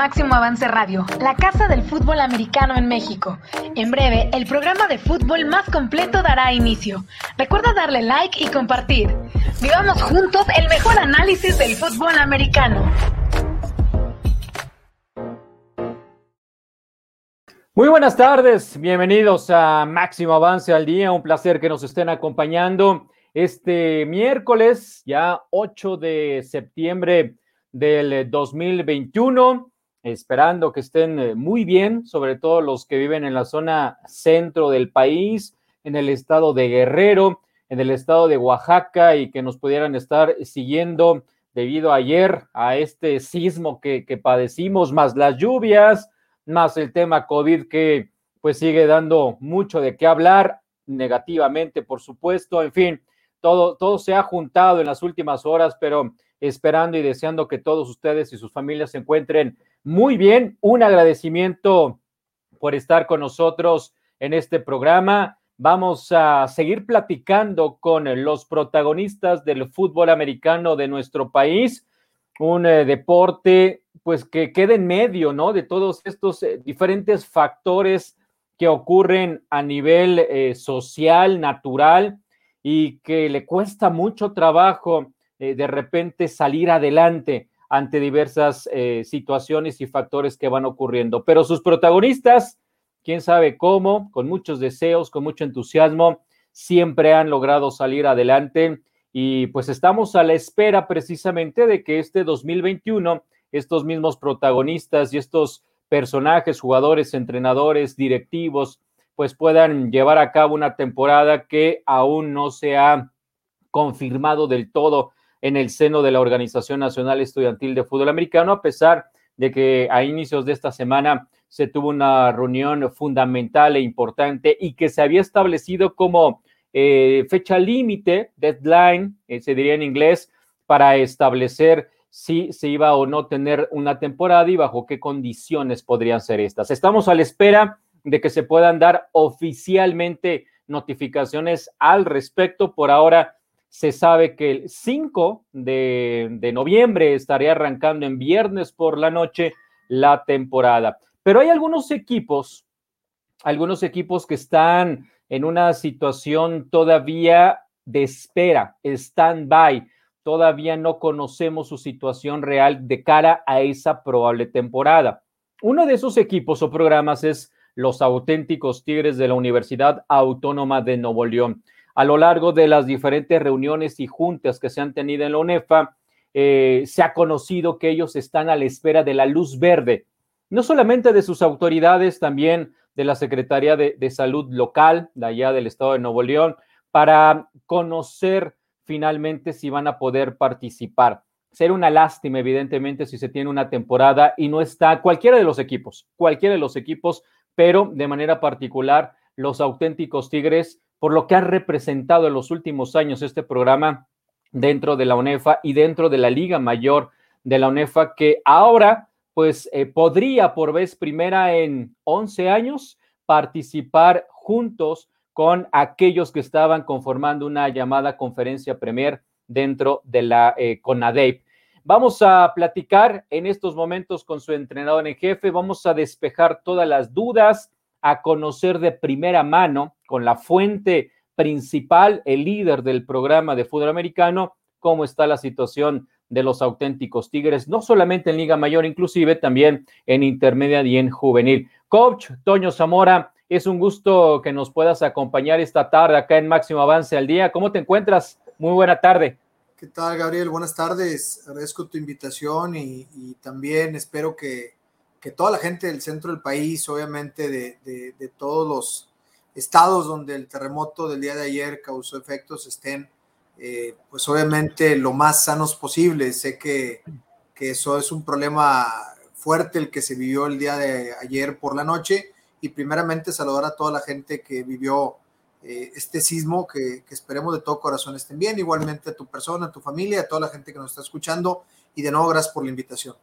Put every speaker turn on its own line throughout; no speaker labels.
Máximo Avance Radio, la casa del fútbol americano en México. En breve, el programa de fútbol más completo dará inicio. Recuerda darle like y compartir. Vivamos juntos el mejor análisis del fútbol americano.
Muy buenas tardes, bienvenidos a Máximo Avance al Día, un placer que nos estén acompañando este miércoles, ya 8 de septiembre del 2021 esperando que estén eh, muy bien, sobre todo los que viven en la zona centro del país, en el estado de Guerrero, en el estado de Oaxaca y que nos pudieran estar siguiendo debido ayer a este sismo que, que padecimos, más las lluvias, más el tema COVID que pues sigue dando mucho de qué hablar, negativamente, por supuesto, en fin, todo, todo se ha juntado en las últimas horas, pero esperando y deseando que todos ustedes y sus familias se encuentren muy bien. Un agradecimiento por estar con nosotros en este programa. Vamos a seguir platicando con los protagonistas del fútbol americano de nuestro país, un eh, deporte pues que queda en medio, ¿no? De todos estos eh, diferentes factores que ocurren a nivel eh, social, natural y que le cuesta mucho trabajo de repente salir adelante ante diversas eh, situaciones y factores que van ocurriendo. Pero sus protagonistas, quién sabe cómo, con muchos deseos, con mucho entusiasmo, siempre han logrado salir adelante y pues estamos a la espera precisamente de que este 2021 estos mismos protagonistas y estos personajes, jugadores, entrenadores, directivos, pues puedan llevar a cabo una temporada que aún no se ha confirmado del todo en el seno de la Organización Nacional Estudiantil de Fútbol Americano, a pesar de que a inicios de esta semana se tuvo una reunión fundamental e importante y que se había establecido como eh, fecha límite, deadline, eh, se diría en inglés, para establecer si se iba o no tener una temporada y bajo qué condiciones podrían ser estas. Estamos a la espera de que se puedan dar oficialmente notificaciones al respecto. Por ahora se sabe que el 5 de, noviembre estaría arrancando en viernes por la noche la temporada. Pero hay algunos equipos, algunos equipos que están en una situación todavía de espera, stand-by. Todavía no conocemos su situación real de cara a esa probable temporada. Uno de esos equipos o programas es los auténticos Tigres de la Universidad Autónoma de Nuevo León a lo largo de las diferentes reuniones y juntas que se han tenido en la UNEFA, eh, se ha conocido que ellos están a la espera de la luz verde, no solamente de sus autoridades, también de la Secretaría de, Salud local, de allá del estado de Nuevo León, para conocer finalmente si van a poder participar. Ser una lástima, evidentemente, si se tiene una temporada y no está cualquiera de los equipos, cualquiera de los equipos, pero de manera particular los auténticos Tigres por lo que ha representado en los últimos años este programa dentro de la UNEFA y dentro de la Liga Mayor de la UNEFA, que ahora pues eh, podría por vez primera en 11 años participar juntos con aquellos que estaban conformando una llamada conferencia premier dentro de la eh, Vamos a platicar en estos momentos con su entrenador en jefe, vamos a despejar todas las dudas, a conocer de primera mano con la fuente principal, el líder del programa de fútbol americano, cómo está la situación de los auténticos Tigres, no solamente en Liga Mayor, inclusive también en intermedia y en juvenil. Coach Toño Zamora, es un gusto que nos puedas acompañar esta tarde acá en Máximo Avance al Día. ¿Cómo te encuentras? Muy buena tarde.
¿Qué tal, Gabriel? Buenas tardes. Agradezco tu invitación y, también espero que, que toda la gente del centro del país, obviamente de, todos los estados donde el terremoto del día de ayer causó efectos, estén eh, pues obviamente lo más sanos posible. Sé que, eso es un problema fuerte el que se vivió el día de ayer por la noche y primeramente saludar a toda la gente que vivió eh, este sismo, que, que, esperemos de todo corazón estén bien, igualmente a tu persona, a tu familia, a toda la gente que nos está escuchando y de nuevo gracias por la invitación.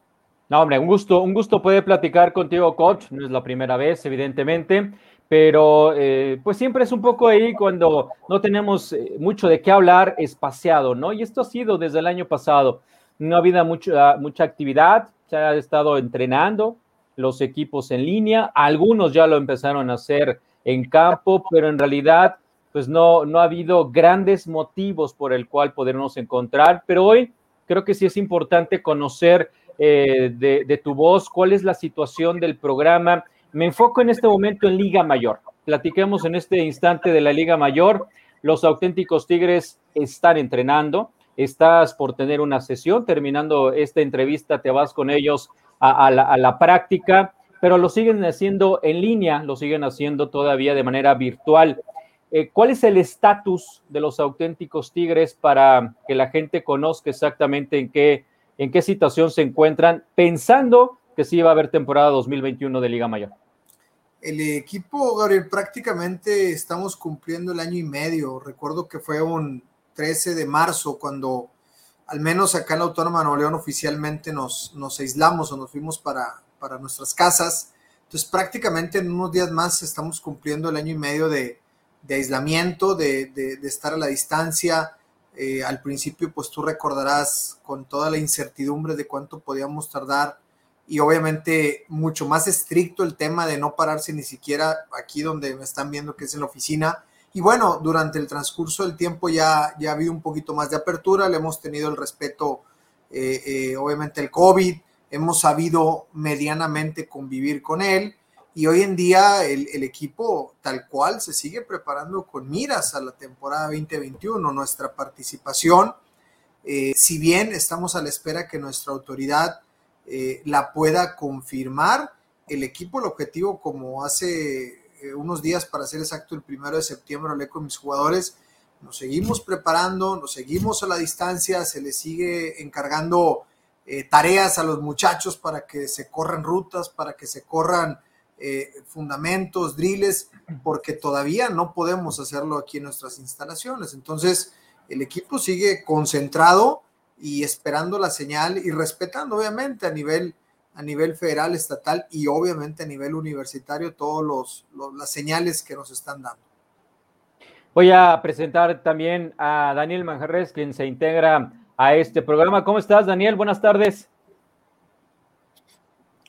No, hombre, un gusto, un gusto poder platicar contigo, coach. No es la primera vez, evidentemente, pero eh, pues siempre es un poco ahí cuando no tenemos eh, mucho de qué hablar espaciado, ¿no? Y esto ha sido desde el año pasado. No ha habido mucha, mucha actividad, se ha estado entrenando los equipos en línea, algunos ya lo empezaron a hacer en campo, pero en realidad pues no, no ha habido grandes motivos por el cual podernos encontrar, pero hoy creo que sí es importante conocer eh, de, tu voz cuál es la situación del programa. Me enfoco en este momento en Liga Mayor. Platiquemos en este instante de la Liga Mayor. Los auténticos Tigres están entrenando. Estás por tener una sesión. Terminando esta entrevista, te vas con ellos a, la, práctica, pero lo siguen haciendo en línea, lo siguen haciendo todavía de manera virtual. Eh, ¿Cuál es el estatus de los auténticos Tigres para que la gente conozca exactamente en qué, en qué situación se encuentran, pensando que sí va a haber temporada 2021 de Liga Mayor?
El equipo, Gabriel, prácticamente estamos cumpliendo el año y medio. Recuerdo que fue un 13 de marzo cuando al menos acá en la Autónoma de Nuevo León oficialmente nos, nos aislamos o nos fuimos para, para nuestras casas. Entonces prácticamente en unos días más estamos cumpliendo el año y medio de, de aislamiento, de, de, de, estar a la distancia. Eh, al principio, pues tú recordarás con toda la incertidumbre de cuánto podíamos tardar y obviamente mucho más estricto el tema de no pararse ni siquiera aquí donde me están viendo que es en la oficina, y bueno, durante el transcurso del tiempo ya, ya ha habido un poquito más de apertura, le hemos tenido el respeto, eh, eh, obviamente el COVID, hemos sabido medianamente convivir con él y hoy en día el, equipo tal cual se sigue preparando con miras a la temporada 2021. Nuestra participación, eh, si bien estamos a la espera que nuestra autoridad eh, la pueda confirmar, el equipo, el objetivo, como hace eh, unos días, para ser exacto, el primero de septiembre, hablé con mis jugadores, nos seguimos preparando, nos seguimos a la distancia, se les sigue encargando tareas a los muchachos para que se corran rutas, para que se corran eh, fundamentos, drills, porque todavía no podemos hacerlo aquí en nuestras instalaciones. Entonces, el equipo sigue concentrado y esperando la señal y respetando, obviamente, a nivel a nivel federal, estatal y obviamente a nivel universitario todas las señales que nos están dando.
Voy a presentar también a Daniel Manjarres, quien se integra a este programa. ¿Cómo estás, Daniel? Buenas tardes.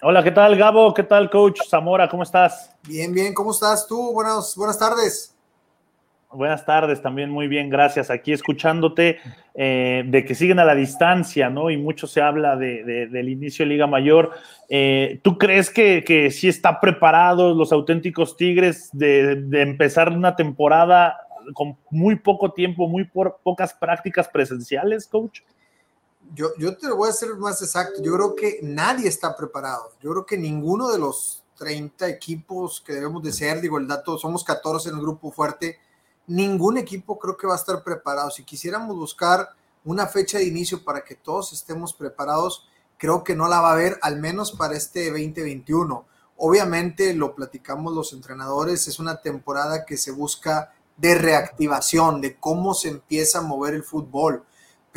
Hola, ¿qué tal, Gabo? ¿Qué tal, coach Zamora? ¿Cómo estás?
Bien, bien, ¿cómo estás tú? Buenas, buenas tardes.
Buenas tardes, también muy bien, gracias. Aquí escuchándote eh, de que siguen a la distancia, ¿no? Y mucho se habla de, de, del inicio de Liga Mayor. Eh, ¿Tú crees que, que sí están preparados los auténticos Tigres de, de, empezar una temporada con muy poco tiempo, muy por, pocas prácticas presenciales, coach?
Yo, yo te lo voy a hacer más exacto. Yo creo que nadie está preparado. Yo creo que ninguno de los 30 equipos que debemos de ser, digo el dato, somos 14 en el grupo fuerte ningún equipo creo que va a estar preparado. Si quisiéramos buscar una fecha de inicio para que todos estemos preparados, creo que no la va a haber, al menos para este 2021. Obviamente, lo platicamos los entrenadores, es una temporada que se busca de reactivación, de cómo se empieza a mover el fútbol.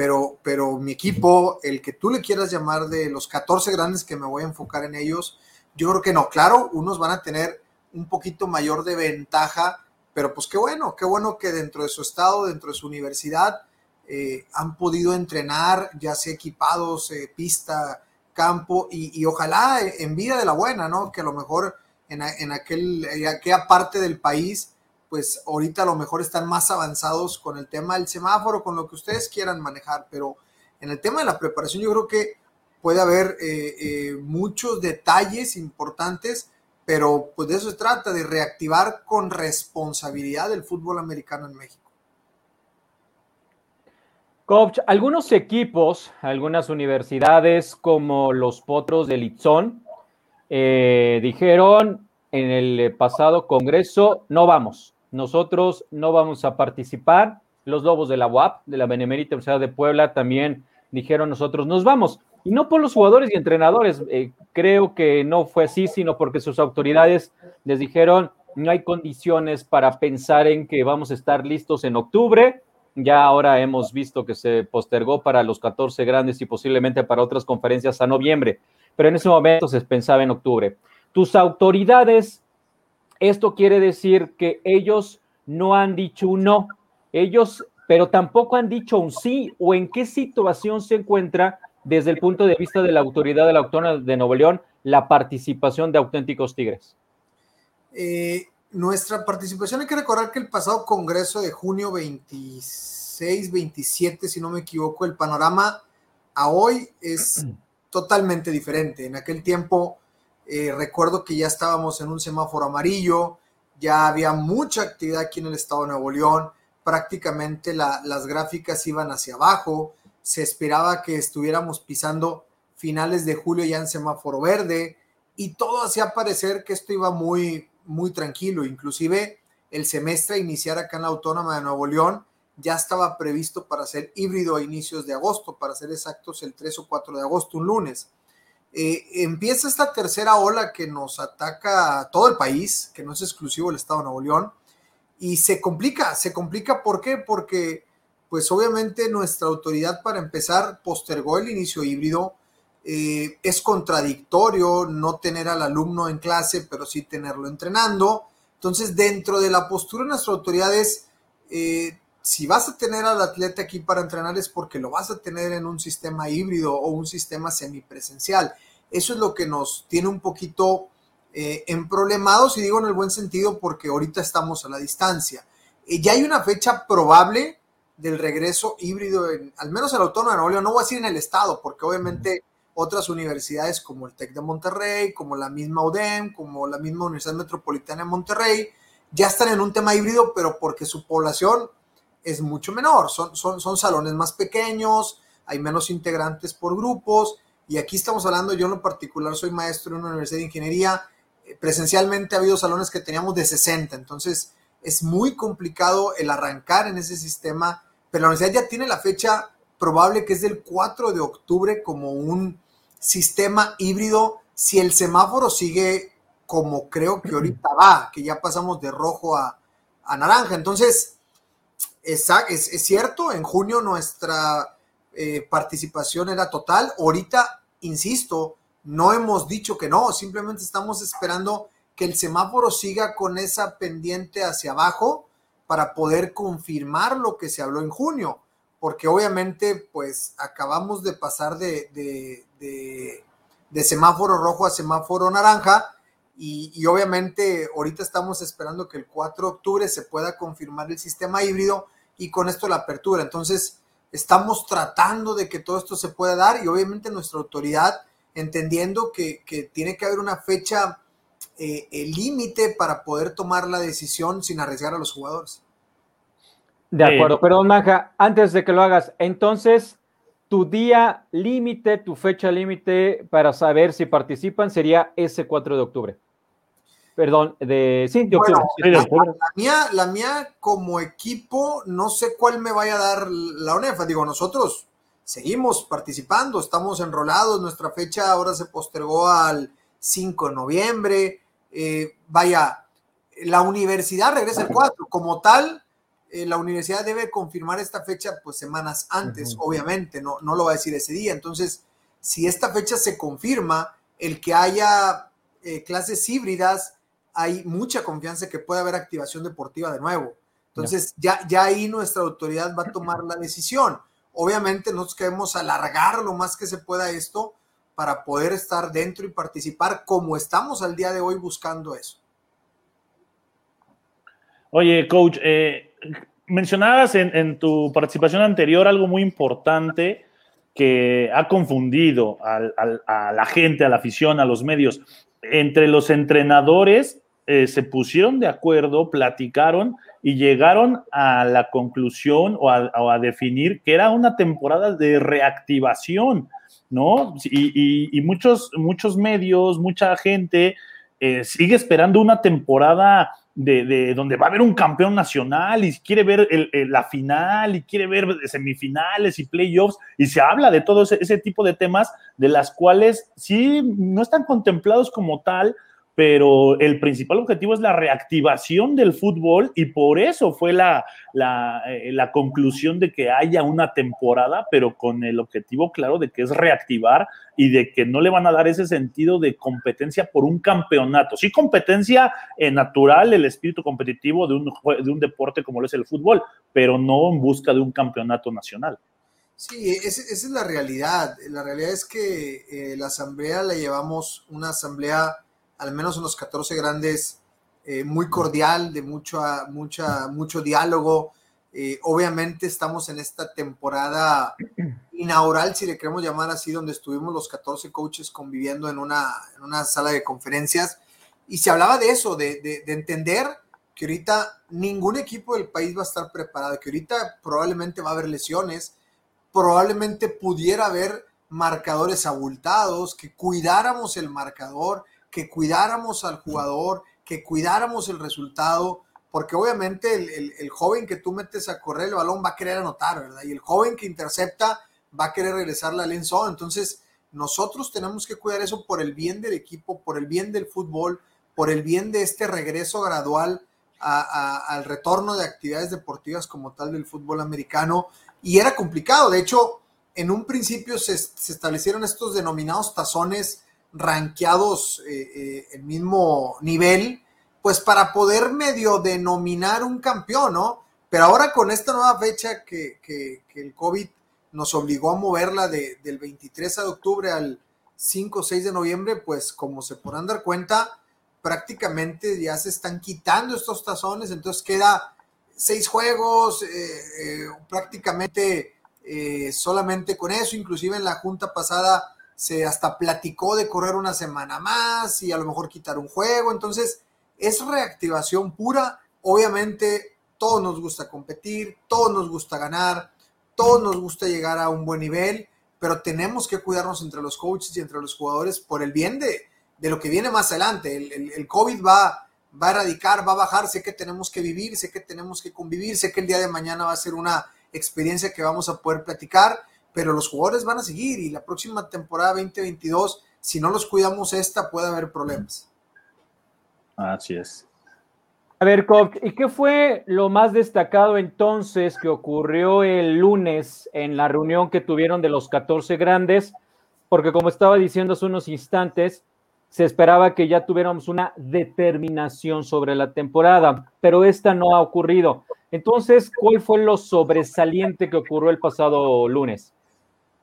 Pero, pero mi equipo, el que tú le quieras llamar de los 14 grandes que me voy a enfocar en ellos, yo creo que no. Claro, unos van a tener un poquito mayor de ventaja pero pues qué bueno, qué bueno que dentro de su estado, dentro de su universidad, eh, han podido entrenar, ya sea equipados, eh, pista, campo, y, y, ojalá en vida de la buena, ¿no? Que a lo mejor en, en aquel, en aquella parte del país, pues ahorita a lo mejor están más avanzados con el tema del semáforo, con lo que ustedes quieran manejar, pero en el tema de la preparación yo creo que puede haber eh, eh muchos detalles importantes pero pues de eso se trata, de reactivar con responsabilidad el fútbol americano en México.
Coach, algunos equipos, algunas universidades como los Potros de Litzón, eh, dijeron en el pasado congreso, no vamos, nosotros no vamos a participar. Los Lobos de la UAP, de la Benemérita Universidad de Puebla, también dijeron nosotros nos vamos. Y no por los jugadores y entrenadores, eh, creo que no fue así, sino porque sus autoridades les dijeron no hay condiciones para pensar en que vamos a estar listos en octubre. Ya ahora hemos visto que se postergó para los 14 grandes y posiblemente para otras conferencias a noviembre, pero en ese momento se pensaba en octubre. Tus autoridades, esto quiere decir que ellos no han dicho un no, ellos, pero tampoco han dicho un sí o en qué situación se encuentra desde el punto de vista de la autoridad de la Autónoma de Nuevo León la participación de auténticos Tigres?
Eh, nuestra participación, hay que recordar que el pasado Congreso de junio 26, 27, si no me equivoco, el panorama a hoy es totalmente diferente. En aquel tiempo, eh, recuerdo que ya estábamos en un semáforo amarillo, ya había mucha actividad aquí en el estado de Nuevo León, prácticamente las gráficas iban hacia abajo, se esperaba que estuviéramos pisando finales de julio ya en semáforo verde y todo hacía parecer que esto iba muy, muy tranquilo, inclusive el semestre a iniciar acá en la Autónoma de Nuevo León ya estaba previsto para ser híbrido a inicios de agosto, para ser exactos el 3 o 4 de agosto, un lunes. Eh, empieza esta tercera ola que nos ataca a todo el país, que no es exclusivo del Estado de Nuevo León, y se complica, se complica, ¿por qué? Porque pues obviamente nuestra autoridad para empezar postergó el inicio híbrido, eh, es contradictorio no tener al alumno en clase, pero sí tenerlo entrenando. Entonces, dentro de la postura de nuestra autoridad es, eh, si vas a tener al atleta aquí para entrenar es porque lo vas a tener en un sistema híbrido o un sistema semipresencial. Eso es lo que nos tiene un poquito eh, emproblemados, y digo en el buen sentido porque ahorita estamos a la distancia. Eh, ya hay una fecha probable del regreso híbrido, al menos en la Autónoma de Nuevo León, no voy a decir en el estado, porque obviamente otras universidades como el TEC de Monterrey, como la misma UDEM, como la misma Universidad Metropolitana de Monterrey, ya están en un tema híbrido, pero porque su población es mucho menor, son, son, son salones más pequeños, hay menos integrantes por grupos, y aquí estamos hablando, yo en lo particular soy maestro en una universidad de ingeniería, eh, presencialmente ha habido salones que teníamos de 60, entonces es muy complicado el arrancar en ese sistema, pero la universidad ya tiene la fecha probable que es del 4 de octubre como un sistema híbrido si el semáforo sigue como creo que ahorita va, que ya pasamos de rojo a, naranja. Entonces, es, es, cierto, en junio nuestra eh, participación era total. Ahorita, insisto, no hemos dicho que no, simplemente estamos esperando que el semáforo siga con esa pendiente hacia abajo para poder confirmar lo que se habló en junio porque obviamente pues acabamos de pasar de, semáforo rojo a semáforo naranja y, obviamente ahorita estamos esperando que el 4 de octubre se pueda confirmar el sistema híbrido y con esto la apertura. Entonces estamos tratando de que todo esto se pueda dar y obviamente nuestra autoridad entendiendo que, tiene que haber una fecha eh, límite para poder tomar la decisión sin arriesgar a los jugadores.
De acuerdo, pero Manja, antes de que lo hagas, entonces tu día límite, tu fecha límite para saber si participan sería ese 4 de octubre. Perdón, de, sí, de octubre.
la, mía, la mía como equipo, no sé cuál me vaya a dar la ONEFA. Digo, nosotros seguimos participando, estamos enrolados, nuestra fecha ahora se postergó al 5 de noviembre. Eh, vaya, la universidad regresa el 4. Como tal, eh, la universidad debe confirmar esta fecha pues semanas antes, obviamente, no, no lo va a decir ese día. Entonces, si esta fecha se confirma, el que haya eh, clases híbridas, hay mucha confianza que pueda haber activación deportiva de nuevo. Entonces, ya, ya ahí nuestra autoridad va a tomar la decisión. Obviamente, nosotros queremos alargar lo más que se pueda esto para poder estar dentro y participar como estamos al día de hoy buscando eso.
Oye, coach, eh, mencionabas en, tu participación anterior algo muy importante que ha confundido a la gente, a la afición, a los medios. Entre los entrenadores eh, se pusieron de acuerdo, platicaron y llegaron a la conclusión o a, definir que era una temporada de reactivación, ¿no? Y, muchos, muchos medios, mucha gente eh, sigue esperando una temporada de, donde va a haber un campeón nacional y quiere ver la final y quiere ver semifinales y playoffs y se habla de todo ese, ese, tipo de temas de las cuales sí no están contemplados como tal, pero el principal objetivo es la reactivación del fútbol y por eso fue la, eh, la, conclusión de que haya una temporada, pero con el objetivo claro de que es reactivar y de que no le van a dar ese sentido de competencia por un campeonato. Sí, competencia eh, natural, el espíritu competitivo de un, de un deporte como lo es el fútbol, pero no en busca de un campeonato nacional.
Sí, esa, es la realidad. La realidad es que eh, la asamblea la llevamos, una asamblea, al menos en los 14 grandes, eh, muy cordial, de mucha, mucha, mucho diálogo. Eh, obviamente estamos en esta temporada inaugural, si le queremos llamar así, donde estuvimos los 14 coaches conviviendo en una, en una sala de conferencias. Y se hablaba de eso, de, de, de entender que ahorita ningún equipo del país va a estar preparado, que ahorita probablemente va a haber lesiones, probablemente pudiera haber marcadores abultados, que cuidáramos el marcador, que cuidáramos al jugador, que cuidáramos el resultado, porque obviamente el, joven que tú metes a correr el balón va a querer anotar, ¿verdad? Y el joven que intercepta va a querer regresar la lenzón. Entonces, nosotros tenemos que cuidar eso por el bien del equipo, por el bien del fútbol, por el bien de este regreso gradual al retorno de actividades deportivas como tal del fútbol americano y era complicado. De hecho, en un principio se, establecieron estos denominados tazones ranqueados eh, eh, el mismo nivel, pues para poder medio denominar un campeón, ¿no? Pero ahora con esta nueva fecha que, el COVID nos obligó a moverla del 23 de octubre al 5 o 6 de noviembre, pues como se podrán dar cuenta, prácticamente ya se están quitando estos tazones, entonces queda seis juegos, eh, prácticamente solamente con eso, inclusive en la junta pasada se hasta platicó de correr una semana más y a lo mejor quitar un juego, entonces es reactivación pura, obviamente todos nos gusta competir, todos nos gusta ganar, todos nos gusta llegar a un buen nivel, pero tenemos que cuidarnos entre los coaches y entre los jugadores por el bien de, de lo que viene más adelante. El, el COVID va va a erradicar, va a bajar, sé que tenemos que vivir, sé que tenemos que convivir, sé que el día de mañana va a ser una experiencia que vamos a poder platicar, pero los jugadores van a seguir y la próxima temporada 2022, si no los cuidamos esta, puede haber problemas.
Así es.
A ver, ¿y qué fue lo más destacado entonces que ocurrió el lunes en la reunión que tuvieron de los 14 grandes? Porque como estaba diciendo hace unos instantes, se esperaba que ya tuviéramos una determinación sobre la temporada, pero esta no ha ocurrido. Entonces, ¿cuál fue lo sobresaliente que ocurrió el pasado lunes?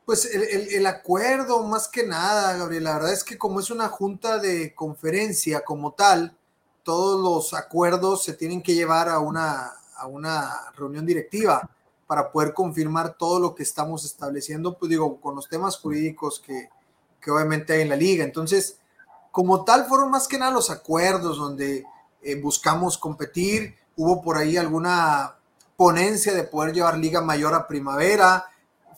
Pues el, acuerdo, más que nada, Gabriel, la verdad es que como es una junta de conferencia como tal, todos los acuerdos se tienen que llevar a una, a una reunión directiva para poder confirmar todo lo que estamos estableciendo, pues digo, con los temas jurídicos que, que obviamente hay en la liga. Entonces, como tal, fueron más que nada los acuerdos donde eh, buscamos competir. Hubo por ahí alguna ponencia de poder llevar Liga Mayor a primavera.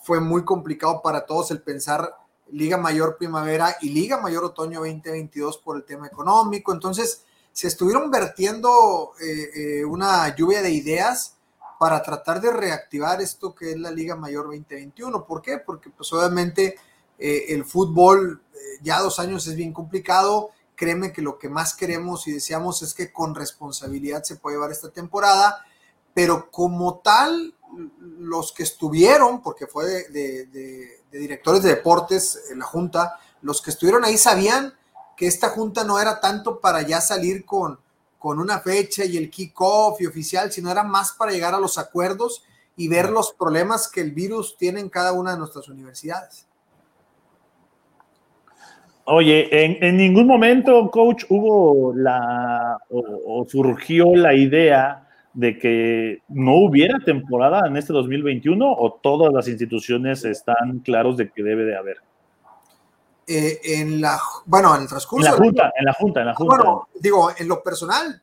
Fue muy complicado para todos el pensar Liga Mayor Primavera y Liga Mayor Otoño 2022 por el tema económico. Entonces, se estuvieron vertiendo eh, eh, una lluvia de ideas para tratar de reactivar esto que es la Liga Mayor 2021. ¿Por qué? Porque pues obviamente el fútbol ya dos años es bien complicado. Créeme que lo que más queremos y deseamos es que con responsabilidad se pueda llevar esta temporada, pero como tal, los que estuvieron, porque fue de, directores de deportes en la Junta, los que estuvieron ahí sabían que esta Junta no era tanto para ya salir con, con una fecha y el kickoff y oficial, sino era más para llegar a los acuerdos y ver los problemas que el virus tiene en cada una de nuestras universidades.
Oye, en, ningún momento, coach, hubo la o, surgió la idea de que no hubiera temporada en este 2021 o todas las instituciones están claros de que debe de haber.
Eh, en la, bueno, en el transcurso.
En la junta, en la junta, en la junta. Bueno,
digo, en lo personal,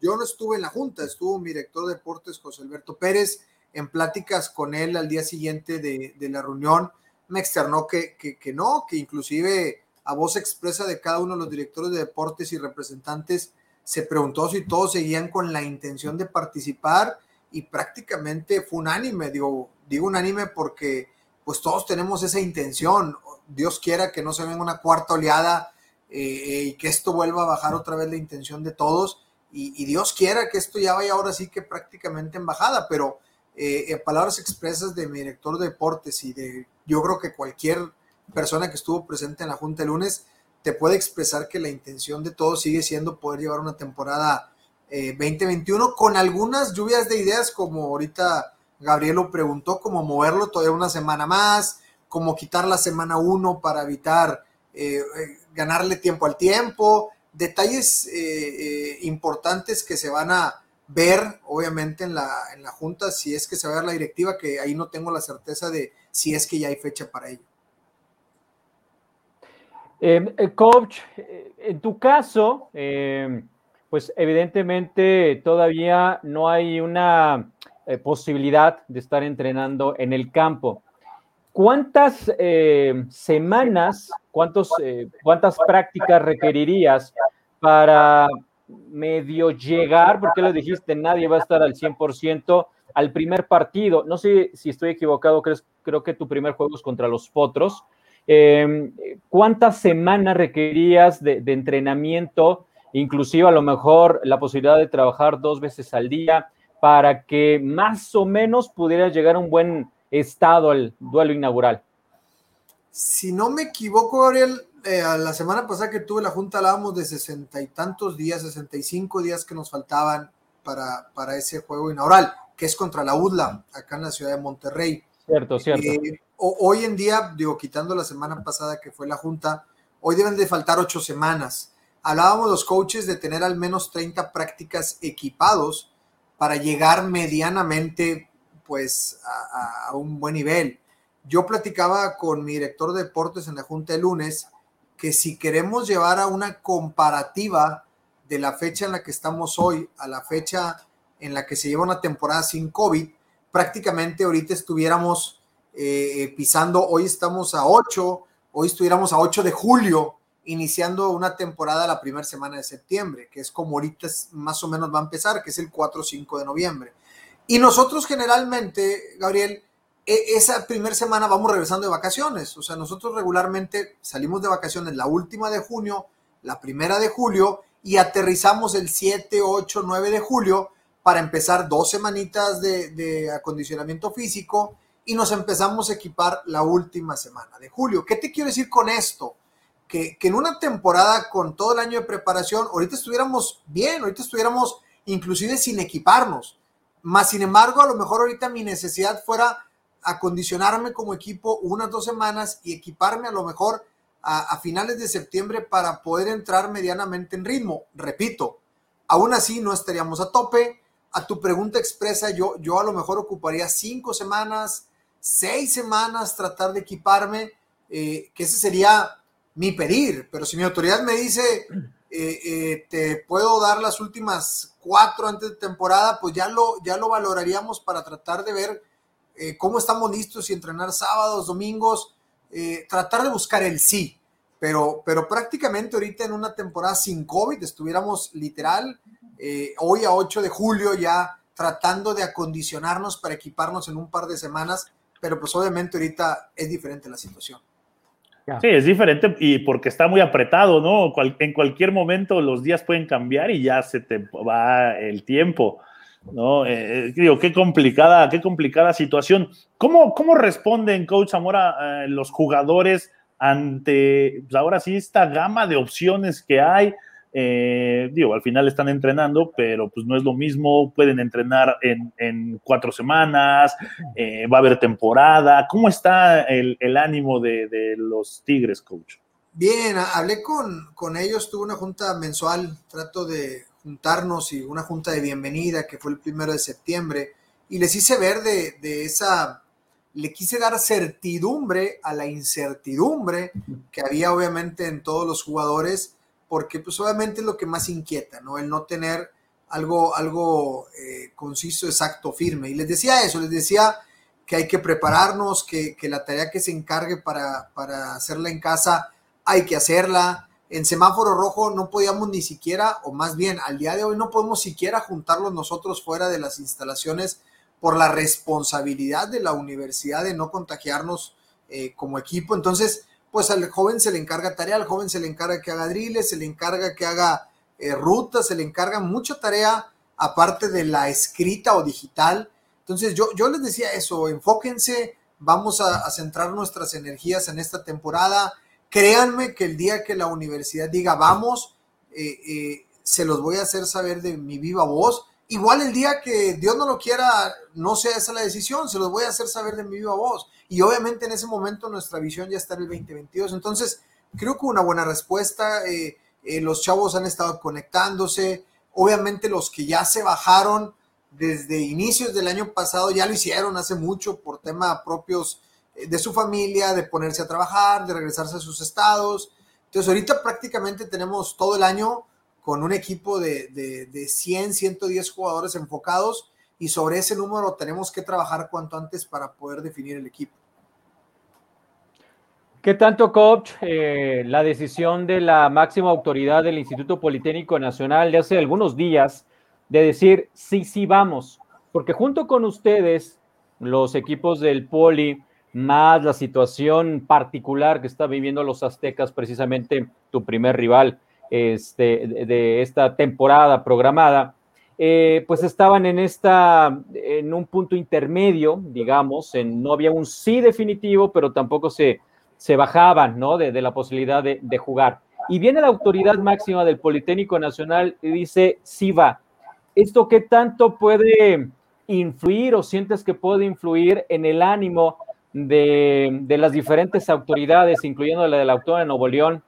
yo no estuve en la junta, estuvo mi director de deportes, José Alberto Pérez, en pláticas con él al día siguiente de, la reunión, me externó que, que, que no, que inclusive a voz expresa de cada uno de los directores de deportes y representantes, se preguntó si todos seguían con la intención de participar y prácticamente fue unánime, digo, digo unánime porque pues todos tenemos esa intención, Dios quiera que no se venga una cuarta oleada eh, y que esto vuelva a bajar otra vez la intención de todos y, Dios quiera que esto ya vaya ahora sí que prácticamente en bajada, pero eh, en palabras expresas de mi director de deportes y de yo creo que cualquier persona que estuvo presente en la Junta el lunes te puede expresar que la intención de todos sigue siendo poder llevar una temporada 2021 eh, con algunas lluvias de ideas, como ahorita Gabriel lo preguntó, como moverlo todavía una semana más, como quitar la semana uno para evitar eh, eh, ganarle tiempo al tiempo, detalles eh, importantes que se van a ver, obviamente, en la, en la Junta, si es que se va a ver la directiva, que ahí no tengo la certeza de si es que ya hay fecha para ello.
Em, coach, en tu caso, em, pues evidentemente todavía no hay una posibilidad de estar entrenando en el campo. ¿Cuántas eh, semanas, cuántos, eh, cuántas prácticas requerirías para medio llegar, porque lo dijiste, nadie va a estar al 100% al primer partido? No sé si estoy equivocado, creo, creo que tu primer juego es contra los Potros. Em, ¿Cuántas semanas requerías de, de entrenamiento, inclusive a lo mejor la posibilidad de trabajar dos veces al día, para que más o menos pudieras llegar a un buen estado el duelo inaugural.
Si no me equivoco, Gabriel, eh, la semana pasada que tuve la junta hablábamos de sesenta y tantos días, sesenta y cinco días que nos faltaban para, para ese juego inaugural, que es contra la UDLA, acá en la ciudad de Monterrey.
Cierto, cierto.
Eh, hoy en día, digo, quitando la semana pasada que fue la junta, hoy deben de faltar ocho semanas. Hablábamos los coaches de tener al menos 30 prácticas equipados para llegar medianamente pues a, un buen nivel. Yo platicaba con mi director de deportes en la Junta el lunes que si queremos llevar a una comparativa de la fecha en la que estamos hoy a la fecha en la que se lleva una temporada sin COVID, prácticamente ahorita estuviéramos eh, pisando, hoy estamos a 8, hoy estuviéramos a 8 de julio, iniciando una temporada la primera semana de septiembre, que es como ahorita más o menos va a empezar, que es el 4 o 5 de noviembre. Y nosotros generalmente, Gabriel, e, esa primera semana vamos regresando de vacaciones. O sea, nosotros regularmente salimos de vacaciones la última de junio, la primera de julio y aterrizamos el 7, 8, 9 de julio para empezar dos semanitas de, acondicionamiento físico y nos empezamos a equipar la última semana de julio. ¿Qué te quiero decir con esto? Que, que en una temporada con todo el año de preparación, ahorita estuviéramos bien, ahorita estuviéramos inclusive sin equiparnos más sin embargo, a lo mejor ahorita mi necesidad fuera acondicionarme como equipo unas dos semanas y equiparme a lo mejor a, finales de septiembre para poder entrar medianamente en ritmo. Repito, aún así no estaríamos a tope. A tu pregunta expresa, yo, yo a lo mejor ocuparía cinco semanas, seis semanas tratar de equiparme, eh, que ese sería mi pedir. Pero si mi autoridad me dice, eh, eh, te puedo dar las últimas cuatro antes de temporada, pues ya lo, ya lo valoraríamos para tratar de ver eh, cómo estamos listos y entrenar sábados, domingos, tratar de buscar el sí. Pero, pero prácticamente ahorita en una temporada sin COVID estuviéramos literal hoy a 8 de julio ya tratando de acondicionarnos para equiparnos en un par de semanas, pero pues obviamente ahorita es diferente la situación.
Sí, es diferente y porque está muy apretado, ¿no? en cualquier momento los días pueden cambiar y ya se te va el tiempo, ¿no? Eh, eh, digo, qué complicada, qué complicada situación. ¿Cómo, cómo responden, Coach Zamora, eh, los jugadores ante, pues ahora sí, esta gama de opciones que hay? Eh, digo, al final están entrenando, pero pues no es lo mismo, pueden entrenar en, cuatro semanas, eh, va a haber temporada. ¿Cómo está el, ánimo de, los Tigres, coach?
Bien, hablé con, ellos, tuve una junta mensual, trato de juntarnos y una junta de bienvenida que fue el primero de septiembre y les hice ver de, de esa, le quise dar certidumbre a la incertidumbre que había obviamente en todos los jugadores porque pues obviamente es lo que más inquieta, ¿no? El no tener algo, algo eh, conciso, exacto, firme. Y les decía eso, les decía que hay que prepararnos, que, la tarea que se encargue para, para, hacerla en casa hay que hacerla. En semáforo rojo no podíamos ni siquiera, o más bien al día de hoy no podemos siquiera juntarlos nosotros fuera de las instalaciones por la responsabilidad de la universidad de no contagiarnos eh, como equipo. Entonces, pues al joven se le encarga tarea, al joven se le encarga que haga driles, se le encarga que haga eh, rutas, se le encarga mucha tarea aparte de la escrita o digital. Entonces yo, yo les decía eso, enfóquense, vamos a, centrar nuestras energías en esta temporada. Créanme que el día que la universidad diga vamos, eh, eh, se los voy a hacer saber de mi viva voz igual el día que Dios no lo quiera, no sea esa la decisión, se los voy a hacer saber de mi viva voz. Y obviamente en ese momento nuestra visión ya está en el 2022. Entonces, creo que una buena respuesta. Eh, eh, los chavos han estado conectándose. Obviamente los que ya se bajaron desde inicios del año pasado ya lo hicieron hace mucho por temas propios eh, de su familia, de ponerse a trabajar, de regresarse a sus estados. Entonces ahorita prácticamente tenemos todo el año con un equipo de, de, de 100, 110 jugadores enfocados y sobre ese número tenemos que trabajar cuanto antes para poder definir el equipo.
¿Qué tanto, coach, eh, la decisión de la máxima autoridad del Instituto Politécnico Nacional de hace algunos días de decir sí, sí, vamos? Porque junto con ustedes, los equipos del Poli, más la situación particular que está viviendo los aztecas, precisamente tu primer rival este, de esta temporada programada, eh, pues estaban en esta, en un punto intermedio, digamos, en, no había un sí definitivo, pero tampoco se se bajaban ¿no? de, la posibilidad de, jugar. Y viene la autoridad máxima del Politécnico Nacional y dice, sí va. ¿Esto qué tanto puede influir o sientes que puede influir en el ánimo de, las diferentes autoridades, incluyendo la de la autora de Nuevo León,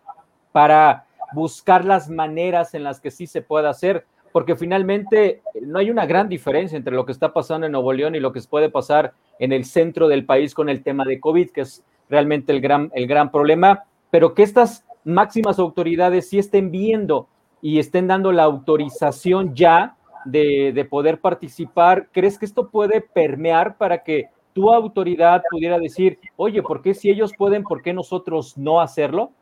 para buscar las maneras en las que sí se pueda hacer? Porque finalmente no hay una gran diferencia entre lo que está pasando en Nuevo León y lo que puede pasar en el centro del país con el tema de COVID, que es realmente el gran, el gran problema, pero que estas máximas autoridades sí estén viendo y estén dando la autorización ya de, poder participar, ¿crees que esto puede permear para que tu autoridad pudiera decir, oye, ¿por qué si ellos pueden, por qué nosotros no hacerlo?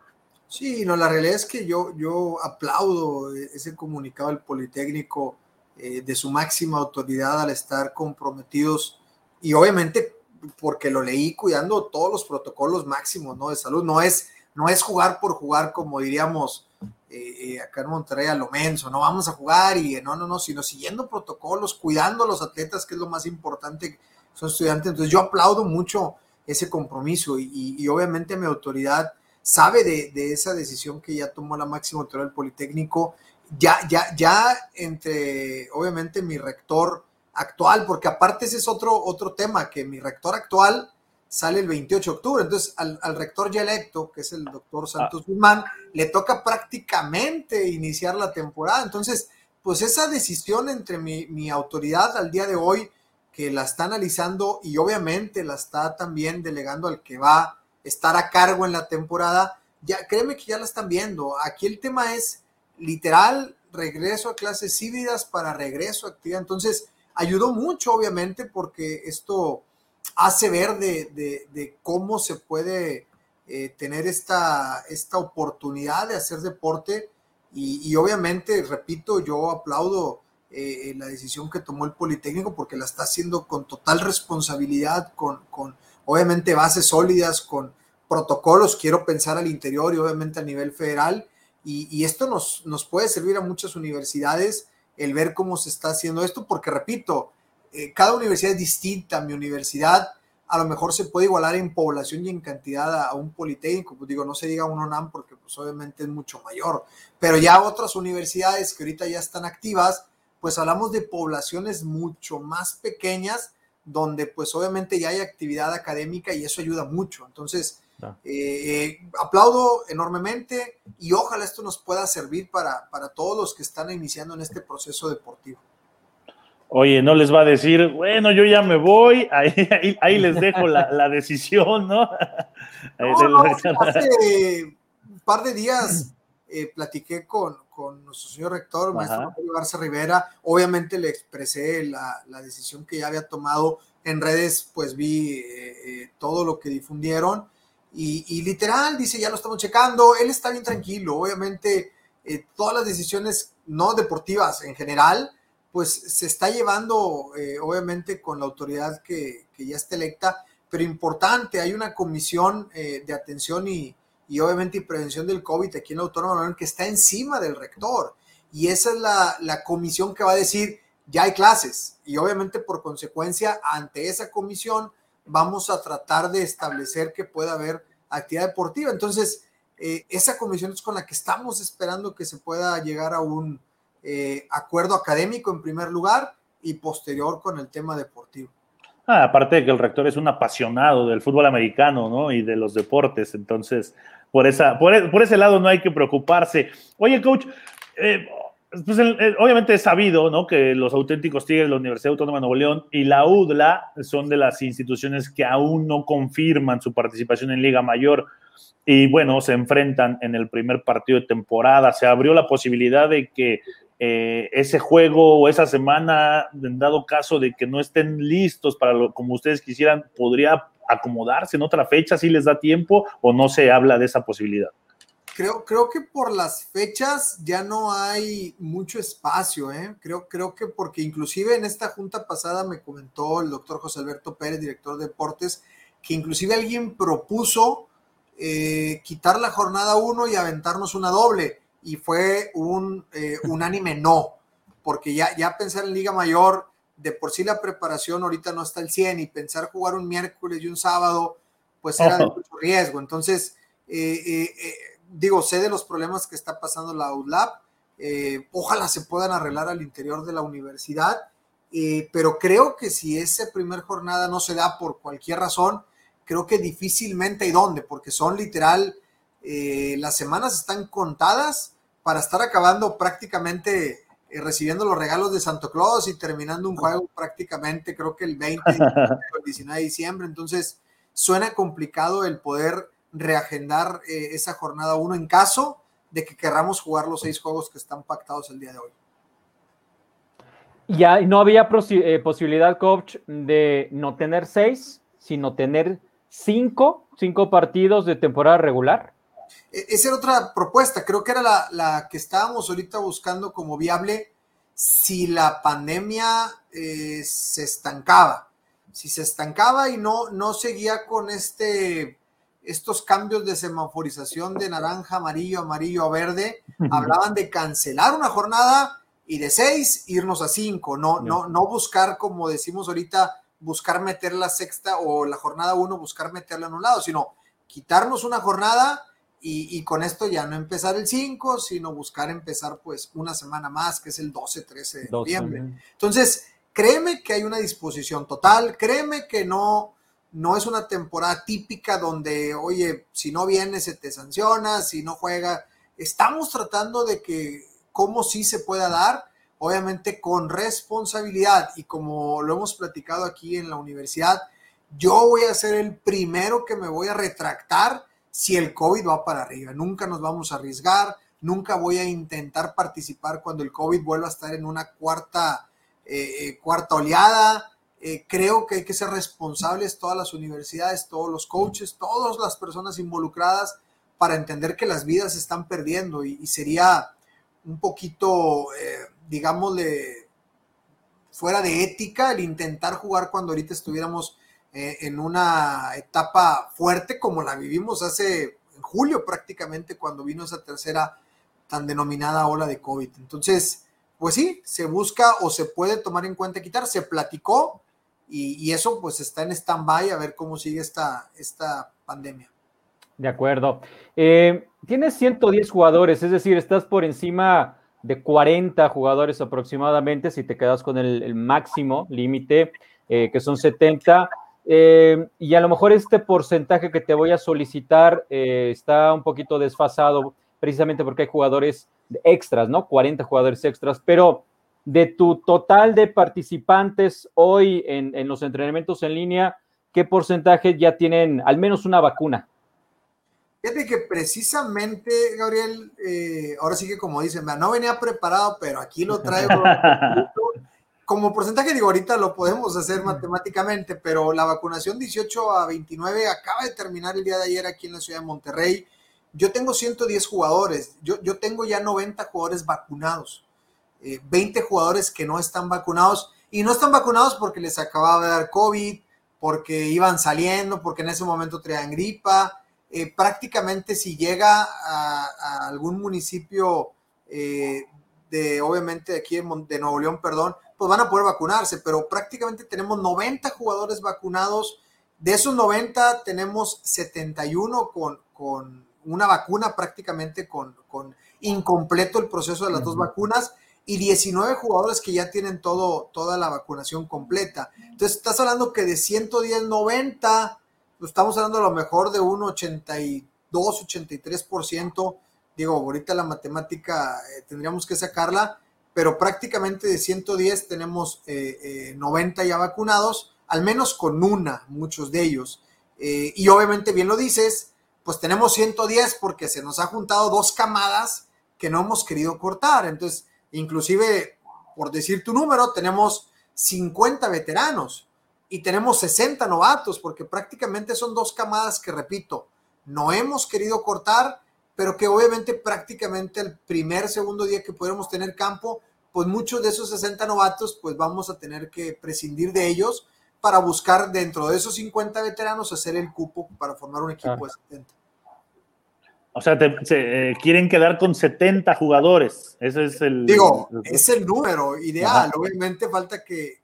Sí, no, la realidad es que yo, yo aplaudo ese comunicado del Politécnico eh, de su máxima autoridad al estar comprometidos y obviamente porque lo leí cuidando todos los protocolos máximos ¿no? de salud. No es, no es jugar por jugar, como diríamos eh, eh, acá en Monterrey a lo menso, no vamos a jugar y no, no, no, sino siguiendo protocolos, cuidando a los atletas, que es lo más importante, son estudiantes. Entonces yo aplaudo mucho ese compromiso y, obviamente mi autoridad sabe de, de, esa decisión que ya tomó la máxima autoridad del Politécnico. Ya, ya, ya entre, obviamente, mi rector, actual, porque aparte ese es otro, otro tema, que mi rector actual sale el 28 de octubre, entonces al, rector ya electo, que es el doctor Santos Guzmán, le toca prácticamente iniciar la temporada, entonces, pues esa decisión entre mi, mi autoridad al día de hoy, que la está analizando y obviamente la está también delegando al que va a estar a cargo en la temporada, ya créeme que ya la están viendo. Aquí el tema es literal regreso a clases híbridas para regreso a actividad. Entonces, ayudó mucho, obviamente, porque esto hace ver de, cómo se puede eh, tener esta, esta oportunidad de hacer deporte. Y, obviamente, repito, yo aplaudo eh, la decisión que tomó el Politécnico porque la está haciendo con total responsabilidad, con, con obviamente bases sólidas, con protocolos, quiero pensar al interior y obviamente a nivel federal. Y, y esto nos, nos puede servir a muchas universidades el ver cómo se está haciendo esto, porque repito, eh, cada universidad es distinta. Mi universidad a lo mejor se puede igualar en población y en cantidad a, un politécnico, pues digo, no se diga un ONAM porque pues obviamente es mucho mayor, pero ya otras universidades que ahorita ya están activas, pues hablamos de poblaciones mucho más pequeñas, donde pues obviamente ya hay actividad académica y eso ayuda mucho. Entonces, eh, eh, aplaudo enormemente y ojalá esto nos pueda servir para, para todos los que están iniciando en este proceso deportivo.
Oye, no les va a decir, bueno, yo ya me voy, ahí, ahí, les dejo la, la, decisión, ¿no?
hace un par de días eh, platiqué con, con, nuestro señor rector, maestro Garza Rivera, obviamente le expresé la, la, decisión que ya había tomado. En redes, pues vi todo lo que difundieron y, literal, dice, ya lo estamos checando, él está bien tranquilo, obviamente eh, todas las decisiones no deportivas en general, pues se está llevando, eh, obviamente, con la autoridad que, ya está electa, pero importante, hay una comisión eh, de atención y, y, obviamente prevención del COVID aquí en la Autónoma que está encima del rector. Y esa es la comisión que va a decir, ya hay clases. Y obviamente por consecuencia, ante esa comisión, vamos a tratar de establecer que pueda haber actividad deportiva. Entonces, eh, esa comisión es con la que estamos esperando que se pueda llegar a un, eh, acuerdo académico en primer lugar y posterior con el tema deportivo.
Ah, aparte de que el rector es un apasionado del fútbol americano, ¿no? Y de los deportes, entonces, por, esa, por, e, ese lado no hay que preocuparse. Oye, coach, eh, pues obviamente es sabido, ¿no? Que los auténticos Tigres, la Universidad Autónoma de Nuevo León y la UDLA son de las instituciones que aún no confirman su participación en Liga Mayor y bueno, se enfrentan en el primer partido de temporada. Se abrió la posibilidad de que eh, ese juego o esa semana, en dado caso de que no estén listos para lo como ustedes quisieran, podría acomodarse en otra fecha si les da tiempo o no se habla de esa posibilidad.
Creo, creo que por las fechas ya no hay mucho espacio, ¿eh? Creo, creo que porque inclusive en esta junta pasada me comentó el doctor José Alberto Pérez, director de deportes, que inclusive alguien propuso eh, quitar la jornada 1 y aventarnos una doble y fue un eh, unánime no, porque ya, ya pensar en Liga Mayor, de por sí la preparación ahorita no está al 100 y pensar jugar un miércoles y un sábado, pues era de mucho riesgo. Entonces, eh, eh, digo, sé de los problemas que está pasando la ULAP, ojalá se puedan arreglar al interior de la universidad, pero creo que si esa primer jornada no se da por cualquier razón, creo que difícilmente hay dónde, porque son literal eh, las semanas están contadas para estar acabando prácticamente eh, recibiendo los regalos de Santo Claus y terminando un juego prácticamente creo que el 20 el 19 de diciembre. Entonces suena complicado el poder reagendar eh, esa jornada uno en caso de que querramos jugar los seis juegos que están pactados el día de hoy.
Ya no había posibilidad, coach, de no tener seis, sino tener cinco, cinco partidos de temporada regular.
E, esa era otra propuesta, creo que era la, que estábamos ahorita buscando como viable si la pandemia eh, se estancaba, si se estancaba y no, no seguía con este, estos cambios de semaforización de naranja, amarillo, amarillo a verde, hablaban de cancelar una jornada y de seis irnos a cinco, no, no, no buscar, como decimos ahorita, buscar meter la sexta o la jornada uno, buscar meterla en un lado, sino quitarnos una jornada y, con esto ya no empezar el 5, sino buscar empezar pues una semana más, que es el 12, 13 de noviembre. Entonces, créeme que hay una disposición total, créeme que no, no es una temporada típica donde, oye, si no viene se te sanciona, si no juega. Estamos tratando de que, como sí se pueda dar, obviamente con responsabilidad y como lo hemos platicado aquí en la universidad, yo voy a ser el primero que me voy a retractar si el COVID va para arriba. Nunca nos vamos a arriesgar, nunca voy a intentar participar cuando el COVID vuelva a estar en una cuarta, eh, eh, cuarta oleada. Eh, creo que hay que ser responsables todas las universidades, todos los coaches, todas las personas involucradas para entender que las vidas se están perdiendo y, sería un poquito, digámosle, fuera de ética el intentar jugar cuando ahorita estuviéramos eh, en una etapa fuerte como la vivimos hace en julio prácticamente cuando vino esa tercera tan denominada ola de COVID. Entonces, pues sí, se busca o se puede tomar en cuenta quitar, se platicó y, eso pues está en stand-by a ver cómo sigue esta, esta pandemia.
De acuerdo. Eh, tienes 110 jugadores, es decir, estás por encima de 40 jugadores aproximadamente si te quedas con el, máximo límite, eh, que son 70. Eh, y a lo mejor este porcentaje que te voy a solicitar eh, está un poquito desfasado precisamente porque hay jugadores extras, ¿no? 40 jugadores extras, pero de tu total de participantes hoy en, los entrenamientos en línea, ¿qué porcentaje ya tienen al menos una vacuna?
Fíjate que precisamente, Gabriel, eh, ahora sí que como dicen, no venía preparado, pero aquí lo traigo. como porcentaje, digo, ahorita lo podemos hacer matemáticamente, pero la vacunación 18 a 29 acaba de terminar el día de ayer aquí en la ciudad de Monterrey. Yo tengo 110 jugadores, yo, yo tengo ya 90 jugadores vacunados, 20 eh, jugadores que no están vacunados y no están vacunados porque les acababa de dar COVID, porque iban saliendo, porque en ese momento traían gripa. Eh, prácticamente si llega a, algún municipio eh, de, obviamente, aquí de Nuevo León, perdón, pues van a poder vacunarse, pero prácticamente tenemos 90 jugadores vacunados. De esos 90 tenemos 71 con, con una vacuna prácticamente con, con, incompleto el proceso de las dos vacunas y 19 jugadores que ya tienen todo, toda la vacunación completa. Entonces, estás hablando que de 110, 90, pues, estamos hablando a lo mejor de un 82, 83%. Digo, ahorita la matemática eh, tendríamos que sacarla, pero prácticamente de 110 tenemos 90 ya vacunados, al menos con una, muchos de ellos. y obviamente, bien lo dices, pues tenemos 110 porque se nos ha juntado dos camadas que no hemos querido cortar. Entonces, inclusive, por decir tu número, tenemos 50 veteranos y tenemos 60 novatos, porque prácticamente son dos camadas que, repito, no hemos querido cortar, pero que obviamente prácticamente el primer, segundo día que pudiéramos tener campo, pues muchos de esos 60 novatos, pues vamos a tener que prescindir de ellos para buscar dentro de esos 50 veteranos hacer el cupo para formar un equipo de 70.
O sea, se, eh, quieren quedar con 70 jugadores. Ese es el.
Digo, es el número ideal. Obviamente falta que,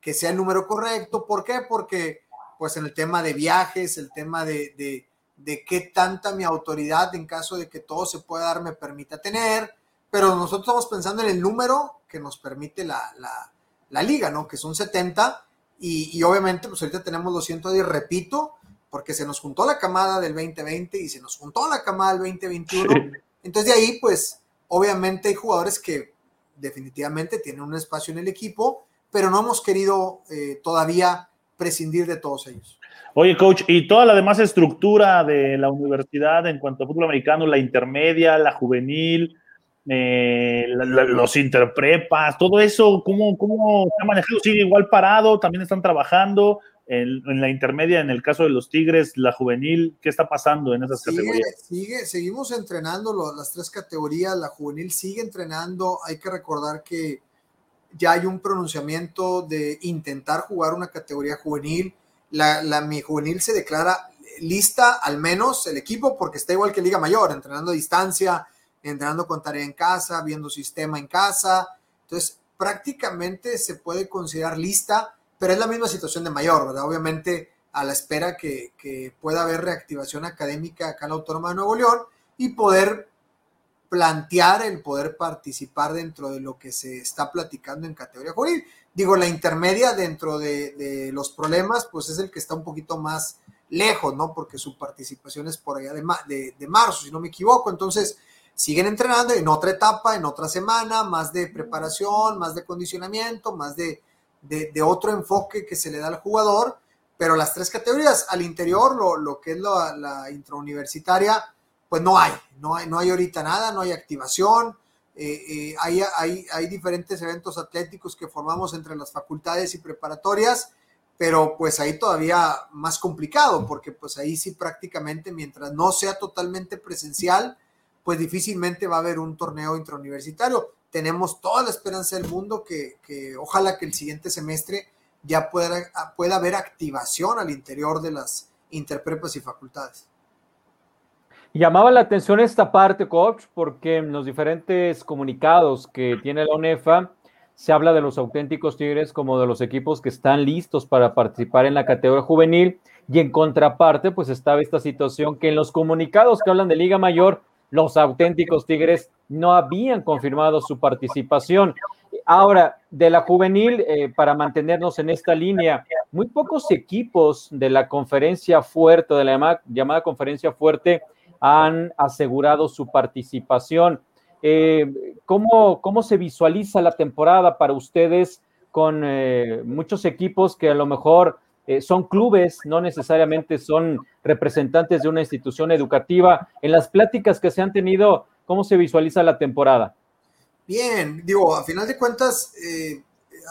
que, sea el número correcto. ¿Por qué? Porque, pues, en el tema de viajes, el tema de, de, de qué tanta mi autoridad en caso de que todo se pueda dar me permita tener. Pero nosotros estamos pensando en el número que nos permite la, la, la liga, ¿no? Que son 70. Y, y obviamente, pues ahorita tenemos 210, repito porque se nos juntó la camada del 2020 y se nos juntó la camada del 2021. Entonces de ahí, pues, obviamente hay jugadores que definitivamente tienen un espacio en el equipo, pero no hemos querido eh, todavía prescindir de todos ellos.
Oye, coach, y toda la demás estructura de la universidad en cuanto a fútbol americano, la intermedia, la juvenil, eh, los interprepas, todo eso, ¿cómo, ¿cómo se ha manejado? ¿Sigue igual parado? ¿También están trabajando? En, la intermedia, en el caso de los Tigres, la juvenil, ¿qué está pasando en esas categorías?
Sigue, seguimos entrenando las tres categorías, la juvenil sigue entrenando, hay que recordar que ya hay un pronunciamiento de intentar jugar una categoría juvenil, la, la mi juvenil se declara lista, al menos el equipo, porque está igual que Liga Mayor, entrenando a distancia, entrenando con tarea en casa, viendo sistema en casa, entonces prácticamente se puede considerar lista pero es la misma situación de mayor, ¿verdad? Obviamente a la espera que, pueda haber reactivación académica acá en la Autónoma de Nuevo León y poder plantear el poder participar dentro de lo que se está platicando en categoría juvenil. Digo, la intermedia dentro de, los problemas, pues es el que está un poquito más lejos, ¿no? Porque su participación es por allá de, de marzo, si no me equivoco. Entonces, siguen entrenando en otra etapa, en otra semana, más de preparación, más de condicionamiento, más de, de, otro enfoque que se le da al jugador, pero las tres categorías al interior, lo, que es la, intrauniversitaria, pues no hay, no hay, no hay ahorita nada, no hay activación, eh, eh, hay, hay, hay, diferentes eventos atléticos que formamos entre las facultades y preparatorias, pero pues ahí todavía más complicado, porque pues ahí sí prácticamente mientras no sea totalmente presencial, pues difícilmente va a haber un torneo intrauniversitario tenemos toda la esperanza del mundo que, ojalá que el siguiente semestre ya pueda, pueda haber activación al interior de las interprepas y facultades.
Llamaba la atención esta parte, coach, porque en los diferentes comunicados que tiene la UNEFA se habla de los auténticos Tigres como de los equipos que están listos para participar en la categoría juvenil y en contraparte pues estaba esta situación que en los comunicados que hablan de Liga Mayor los auténticos Tigres no habían confirmado su participación. Ahora, de la juvenil, eh, para mantenernos en esta línea, muy pocos equipos de la conferencia fuerte, de la llamada, conferencia fuerte, han asegurado su participación. Eh, ¿cómo, ¿Cómo se visualiza la temporada para ustedes con eh, muchos equipos que a lo mejor eh, son clubes, no necesariamente son representantes de una institución educativa. En las pláticas que se han tenido, ¿cómo se visualiza la temporada?
Bien, digo, a final de cuentas, eh,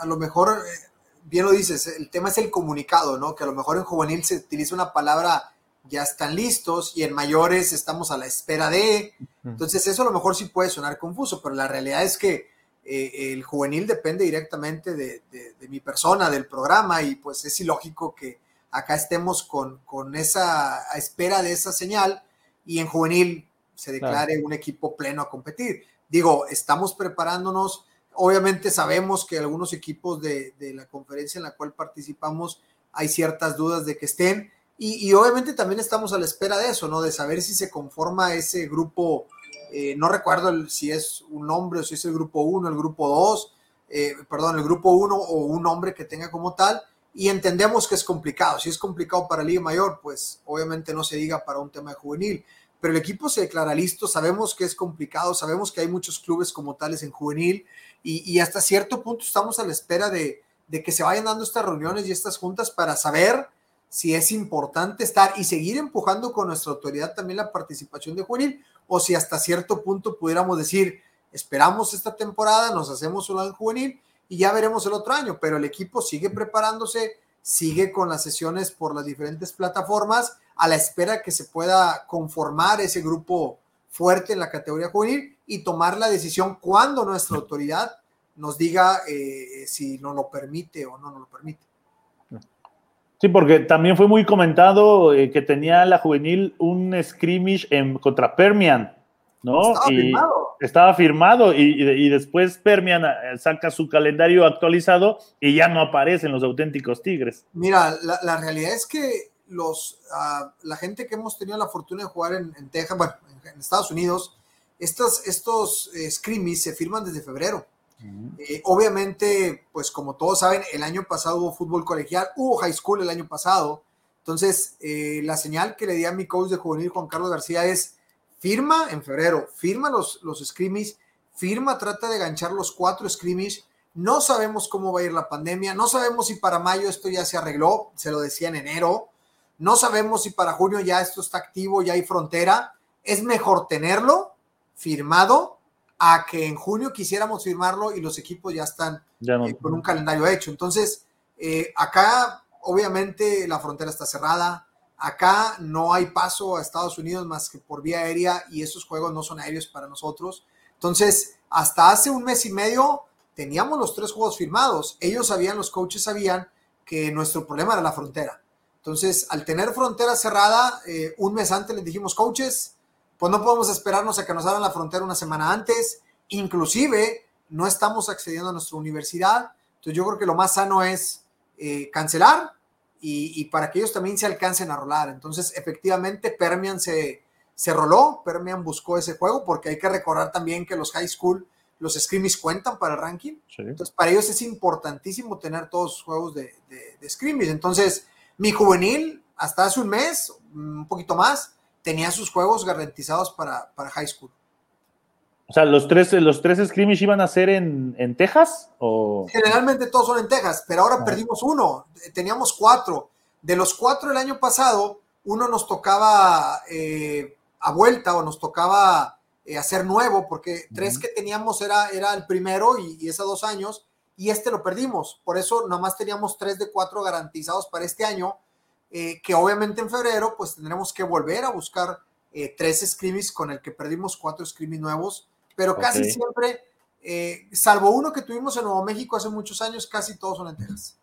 a lo mejor, eh, bien lo dices, el tema es el comunicado, ¿no? Que a lo mejor en juvenil se utiliza una palabra ya están listos y en mayores estamos a la espera de. Entonces eso a lo mejor sí puede sonar confuso, pero la realidad es que eh, el juvenil depende directamente de, mi persona, del programa, y pues es ilógico que acá estemos con, con esa espera de esa señal y en juvenil se declare un equipo pleno a competir. Digo, estamos preparándonos, obviamente sabemos que algunos equipos de, la conferencia en la cual participamos hay ciertas dudas de que estén, y, y, obviamente también estamos a la espera de eso, ¿no? De saber si se conforma ese grupo Eh, no recuerdo si es un hombre o si es el grupo 1, el grupo 2, eh, perdón, el grupo 1 o un hombre que tenga como tal. Y entendemos que es complicado. Si es complicado para Liga Mayor, pues obviamente no se diga para un tema de juvenil. Pero el equipo se declara listo. Sabemos que es complicado. Sabemos que hay muchos clubes como tales en juvenil. Y, hasta cierto punto estamos a la espera de que se vayan dando estas reuniones y estas juntas para saber si es importante estar y seguir empujando con nuestra autoridad también la participación de juvenil o si hasta cierto punto pudiéramos decir, esperamos esta temporada, nos hacemos un en juvenil y ya veremos el otro año, pero el equipo sigue preparándose, sigue con las sesiones por las diferentes plataformas a la espera que se pueda conformar ese grupo fuerte en la categoría juvenil y tomar la decisión cuando nuestra autoridad nos diga eh, si nos lo permite o no nos lo permite.
Sí, porque también fue muy comentado eh, que tenía la juvenil un scrimmage en, contra Permian, ¿no?
Estaba firmado.
Estaba firmado y, después Permian eh, saca su calendario actualizado y ya no aparecen los auténticos Tigres.
Mira, la, realidad es que los, ah, la gente que hemos tenido la fortuna de jugar en, Texas, bueno, en, Estados Unidos, estos, estos eh, se firman desde febrero. Eh, obviamente, pues como todos saben, el año pasado hubo fútbol colegial, hubo high school el año pasado. Entonces, eh, la señal que le di a mi coach de juvenil, Juan Carlos García, es firma en febrero, firma los, los firma, trata de ganchar los cuatro scrimmage. No sabemos cómo va a ir la pandemia, no sabemos si para mayo esto ya se arregló, se lo decía en enero, no sabemos si para junio ya esto está activo, ya hay frontera. Es mejor tenerlo firmado a que en junio quisiéramos firmarlo y los equipos ya están eh, con un calendario hecho. Entonces, eh, acá obviamente la frontera está cerrada, acá no hay paso a Estados Unidos más que por vía aérea y esos juegos no son aéreos para nosotros. Entonces, hasta hace un mes y medio teníamos los tres juegos firmados. Ellos sabían, los coaches sabían que nuestro problema era la frontera. Entonces, al tener frontera cerrada, eh, un mes antes les dijimos, coaches, pues no podemos esperarnos a que nos abran la frontera una semana antes, inclusive no estamos accediendo a nuestra universidad, entonces yo creo que lo más sano es eh, cancelar y, para que ellos también se alcancen a rolar. Entonces, efectivamente, Permian se, se roló, Permian buscó ese juego, porque hay que recordar también que los high school, los scrimmies cuentan para el ranking. Entonces, para ellos es importantísimo tener todos los juegos de, de, de Entonces, mi juvenil, hasta hace un mes, un poquito más, tenía sus juegos garantizados para, para high school.
O sea, ¿los tres, los tres scrimmage iban a ser en, en Texas? O...
Generalmente todos son en Texas, pero ahora ah. perdimos uno. Teníamos cuatro. De los cuatro el año pasado, uno nos tocaba eh, a vuelta o nos tocaba eh, hacer nuevo, porque tres que teníamos era, era el primero y, y esos dos años, y este lo perdimos. Por eso nomás teníamos tres de cuatro garantizados para este año eh, que obviamente en febrero pues tendremos que volver a buscar eh, tres scrimis con el que perdimos cuatro scrimis nuevos, pero casi siempre, eh, salvo uno que tuvimos en Nuevo México hace muchos años, casi todos son en Texas.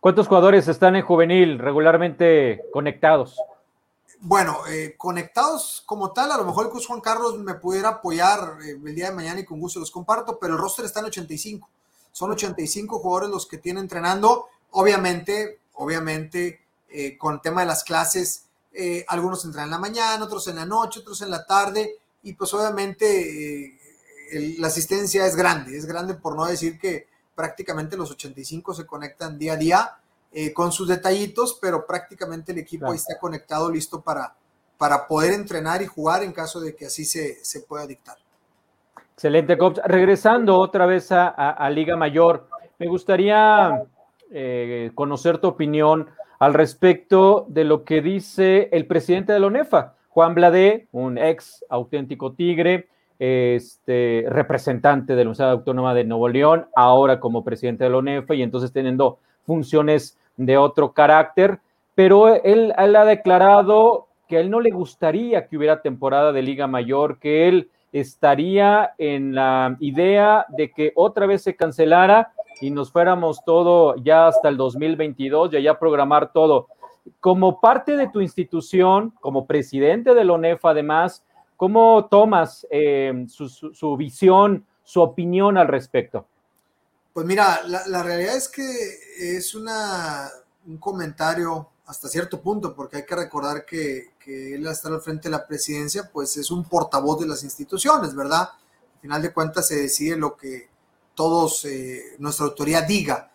¿Cuántos jugadores están en juvenil regularmente conectados?
Bueno, conectados como tal, a lo mejor el coach Juan Carlos me pudiera apoyar el día de mañana y con gusto los comparto, pero el roster está en 85. Son 85 jugadores los que tiene entrenando. Obviamente, obviamente, eh, con el tema de las clases, eh, algunos entran en la mañana, otros en la noche, otros en la tarde, y pues obviamente eh, la asistencia es grande, es grande por no decir que prácticamente los 85 se conectan día a día con sus detallitos, pero prácticamente el equipo está conectado, listo para, para poder entrenar y jugar en caso de que así se, se pueda dictar.
Excelente, Cops. Regresando otra vez a Liga Mayor, me gustaría eh, conocer tu opinión al respecto de lo que dice el presidente de la ONEFA, Juan Bladé, un ex auténtico tigre, este, representante de la Universidad Autónoma de Nuevo León, ahora como presidente de la ONEFA y entonces teniendo funciones de otro carácter, pero él, él ha declarado que a él no le gustaría que hubiera temporada de Liga Mayor, que él estaría en la idea de que otra vez se cancelara y nos fuéramos todo ya hasta el 2022 y ya programar todo. Como parte de tu institución, como presidente de la ONEF, además, ¿cómo tomas eh, su, visión, su opinión al respecto?
Pues mira, la, realidad es que es una, un comentario hasta cierto punto, porque hay que recordar que, que él estar al frente de la presidencia, pues es un portavoz de las instituciones, ¿verdad? Al final de cuentas se decide lo que todos, eh, nuestra autoridad diga.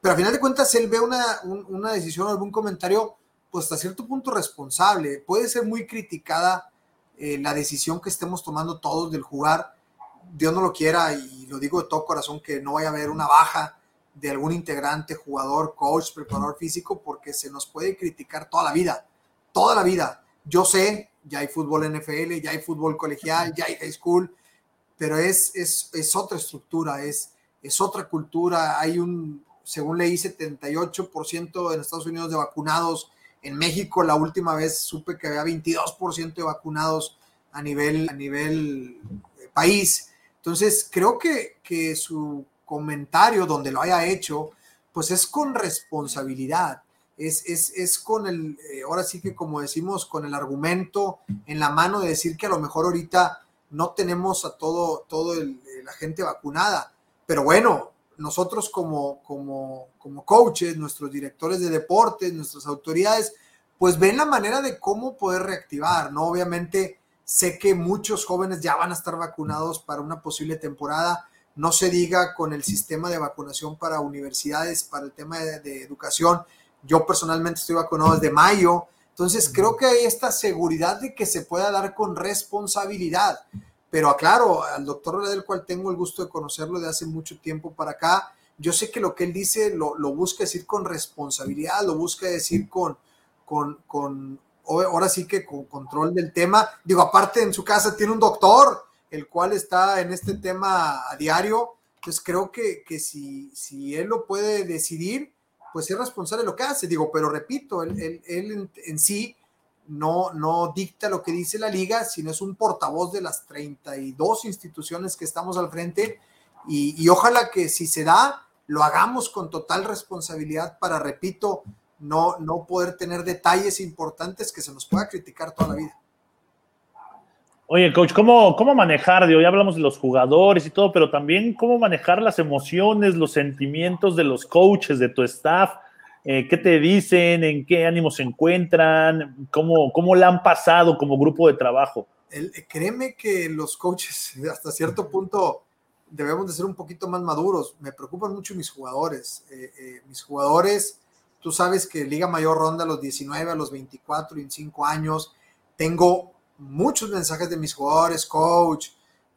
Pero al final de cuentas él ve una, una decisión o algún comentario, pues hasta cierto punto responsable. Puede ser muy criticada eh, la decisión que estemos tomando todos del jugar. Dios no lo quiera y lo digo de todo corazón que no vaya a haber una baja de algún integrante, jugador, coach, preparador físico, porque se nos puede criticar toda la vida, toda la vida. Yo sé, ya hay fútbol NFL, ya hay fútbol colegial, ya hay high school, pero es, es, es otra estructura, es, es otra cultura. Hay un, según leí, 78% en Estados Unidos de vacunados. En México, la última vez supe que había 22% de vacunados a nivel, a nivel eh, país. Entonces, creo que, que su comentario donde lo haya hecho, pues es con responsabilidad, es, es, es con el, eh, ahora sí que como decimos, con el argumento en la mano de decir que a lo mejor ahorita no tenemos a todo, todo la gente vacunada, pero bueno, nosotros como, como, como coaches, nuestros directores de deportes, nuestras autoridades, pues ven la manera de cómo poder reactivar, ¿no? Obviamente sé que muchos jóvenes ya van a estar vacunados para una posible temporada, no se diga con el sistema de vacunación para universidades, para el tema de, educación. Yo personalmente estoy vacunado desde mayo, entonces creo que hay esta seguridad de que se pueda dar con responsabilidad. Pero aclaro, al doctor del cual tengo el gusto de conocerlo de hace mucho tiempo para acá, yo sé que lo que él dice lo, busca decir con responsabilidad, lo busca decir con, con, con, ahora sí que con control del tema. Digo, aparte en su casa tiene un doctor, el cual está en este tema a diario. Entonces creo que, que si, si él lo puede decidir, pues es responsable de lo que hace. Digo, pero repito, él, él, en, sí no, no dicta lo que dice la liga, sino es un portavoz de las 32 instituciones que estamos al frente. Y, y ojalá que si se da, lo hagamos con total responsabilidad para, repito, no, no poder tener detalles importantes que se nos pueda criticar toda la vida.
Oye, coach, ¿cómo, ¿cómo manejar? ya hablamos de los jugadores y todo, pero también cómo manejar las emociones, los sentimientos de los coaches, de tu staff. Eh, ¿Qué te dicen? ¿En qué ánimo se encuentran? ¿Cómo, cómo la han pasado como grupo de trabajo?
Créeme que los coaches, hasta cierto punto, debemos de ser un poquito más maduros. Me preocupan mucho mis jugadores. Eh, eh, mis jugadores, tú sabes que Liga Mayor ronda a los 19, a los 24, 25 años. Tengo muchos mensajes de mis jugadores, coach,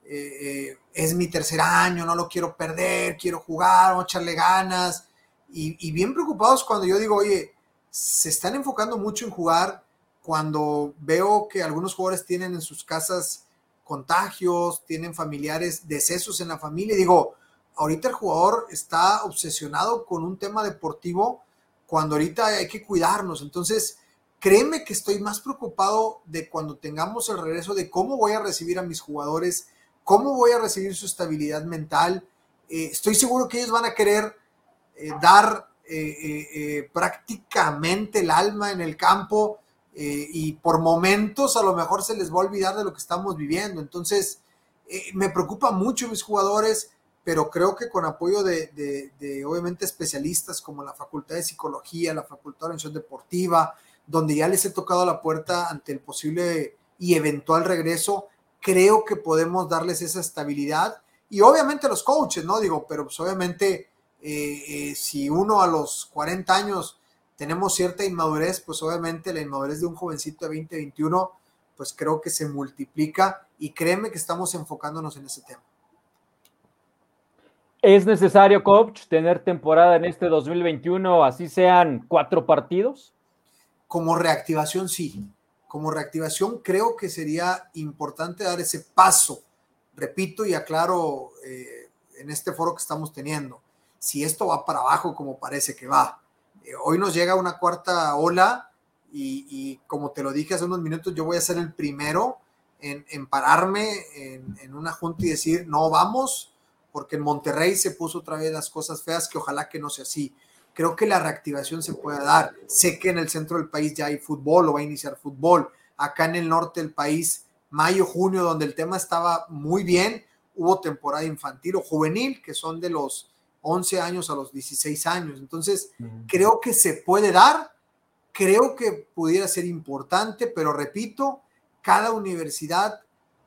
eh, eh, es mi tercer año, no lo quiero perder, quiero jugar, vamos a echarle ganas. Y, bien preocupados cuando yo digo, oye, se están enfocando mucho en jugar cuando veo que algunos jugadores tienen en sus casas contagios, tienen familiares, decesos en la familia. digo, ahorita el jugador está obsesionado con un tema deportivo cuando ahorita hay que cuidarnos. Entonces, créeme que estoy más preocupado de cuando tengamos el regreso de cómo voy a recibir a mis jugadores, cómo voy a recibir su estabilidad mental. Eh, estoy seguro que ellos van a querer eh, dar eh, prácticamente el alma en el campo y por momentos a lo mejor se les va a olvidar de lo que estamos viviendo. Entonces, me preocupa mucho mis jugadores, pero creo que con apoyo de, obviamente especialistas como la Facultad de Psicología, la Facultad de Organización Deportiva, donde ya les he tocado la puerta ante el posible y eventual regreso, creo que podemos darles esa estabilidad. Y obviamente los coaches, ¿no? Digo, pero pues obviamente eh, eh, si uno a los 40 años tenemos cierta inmadurez, pues obviamente la inmadurez de un jovencito de 20, 21, pues creo que se multiplica y créeme que estamos enfocándonos en ese tema.
¿Es necesario, coach, tener temporada en este 2021, así sean cuatro partidos?
Como reactivación, sí. Como reactivación, creo que sería importante dar ese paso. Repito y aclaro eh, en este foro que estamos teniendo. Si esto va para abajo, como parece que va. Eh, hoy nos llega una cuarta ola y, como te lo dije hace unos minutos, yo voy a ser el primero en, pararme en, en, una junta y decir, no vamos, porque en Monterrey se puso otra vez las cosas feas, que ojalá que no sea así creo que la reactivación se puede dar. Sé que en el centro del país ya hay fútbol o va a iniciar fútbol. Acá en el norte del país, mayo, junio, donde el tema estaba muy bien, hubo temporada infantil o juvenil, que son de los 11 años a los 16 años. Entonces, creo que se puede dar. creo que pudiera ser importante, pero repito, cada universidad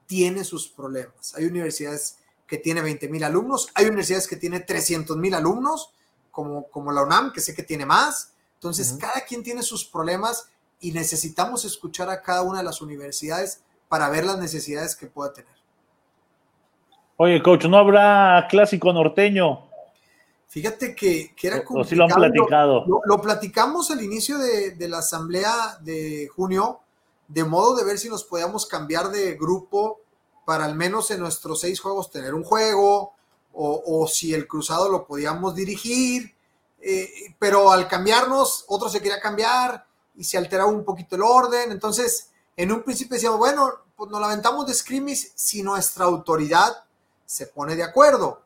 tiene sus problemas. Hay universidades que tiene 20 mil alumnos, hay universidades que tiene 300 mil alumnos, como, como la UNAM, que sé que tiene más. Entonces, cada quien tiene sus problemas y necesitamos escuchar a cada una de las universidades para ver las necesidades que pueda tener.
Oye, coach, ¿no habrá clásico norteño?
Fíjate que, que era
complicado. O, si lo han platicado.
Lo, platicamos al inicio de, de, la asamblea de junio, de modo de ver si nos podíamos cambiar de grupo para al menos en nuestros seis juegos tener un juego, o, si el cruzado lo podíamos dirigir, eh, pero al cambiarnos, otro se quería cambiar y se alteraba un poquito el orden. Entonces, en un principio decíamos, bueno, pues nos lamentamos de scrimmage si nuestra autoridad se pone de acuerdo.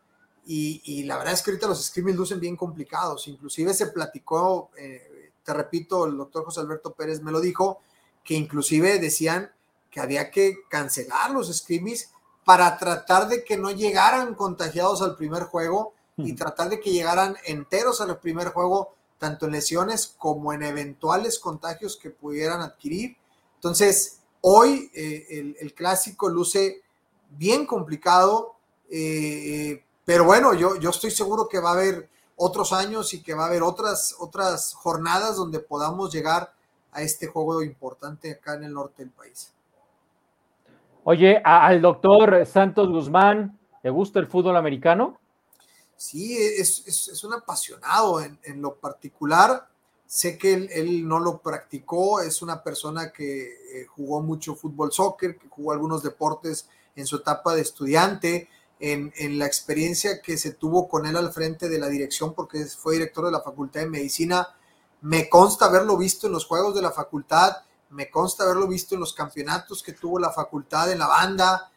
Y, la verdad es que ahorita los scrimmage lucen bien complicados. Inclusive se platicó, eh, te repito, el doctor José Alberto Pérez me lo dijo, que inclusive decían que había que cancelar los scrimmage para tratar de que no llegaran contagiados al primer juego y tratar de que llegaran enteros al primer juego, tanto en lesiones como en eventuales contagios que pudieran adquirir. Entonces, hoy eh, el, clásico luce bien complicado, eh, pero bueno, yo, yo estoy seguro que va a haber otros años y que va a haber otras, otras jornadas donde podamos llegar a este juego importante acá en el norte del país.
Oye, al doctor Santos Guzmán, ¿le gusta el fútbol americano?
Sí, es, un apasionado en, lo particular. Sé que él, no lo practicó, es una persona que eh, jugó mucho fútbol, soccer, que jugó algunos deportes en su etapa de estudiante, en, la experiencia que se tuvo con él al frente de la dirección, porque fue director de la Facultad de Medicina. Me consta haberlo visto en los juegos de la facultad me consta haberlo visto en los campeonatos que tuvo la facultad en la banda,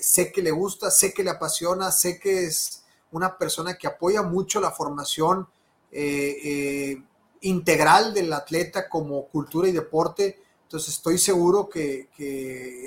sé que le gusta, sé que le apasiona, sé que es una persona que apoya mucho la formación eh, eh, integral del atleta como cultura y deporte. Entonces estoy seguro que,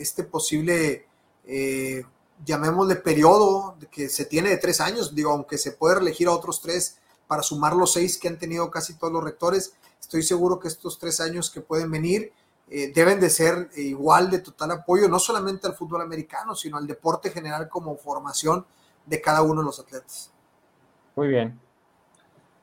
este posible, eh, llamémosle periodo que se tiene de tres años, digo, aunque se puede elegir a otros tres para sumar los seis que han tenido casi todos los rectores, estoy seguro que estos tres años que pueden venir eh, deben de ser igual de total apoyo, no solamente al fútbol americano, sino al deporte general como formación de cada uno de los atletas.
Muy bien.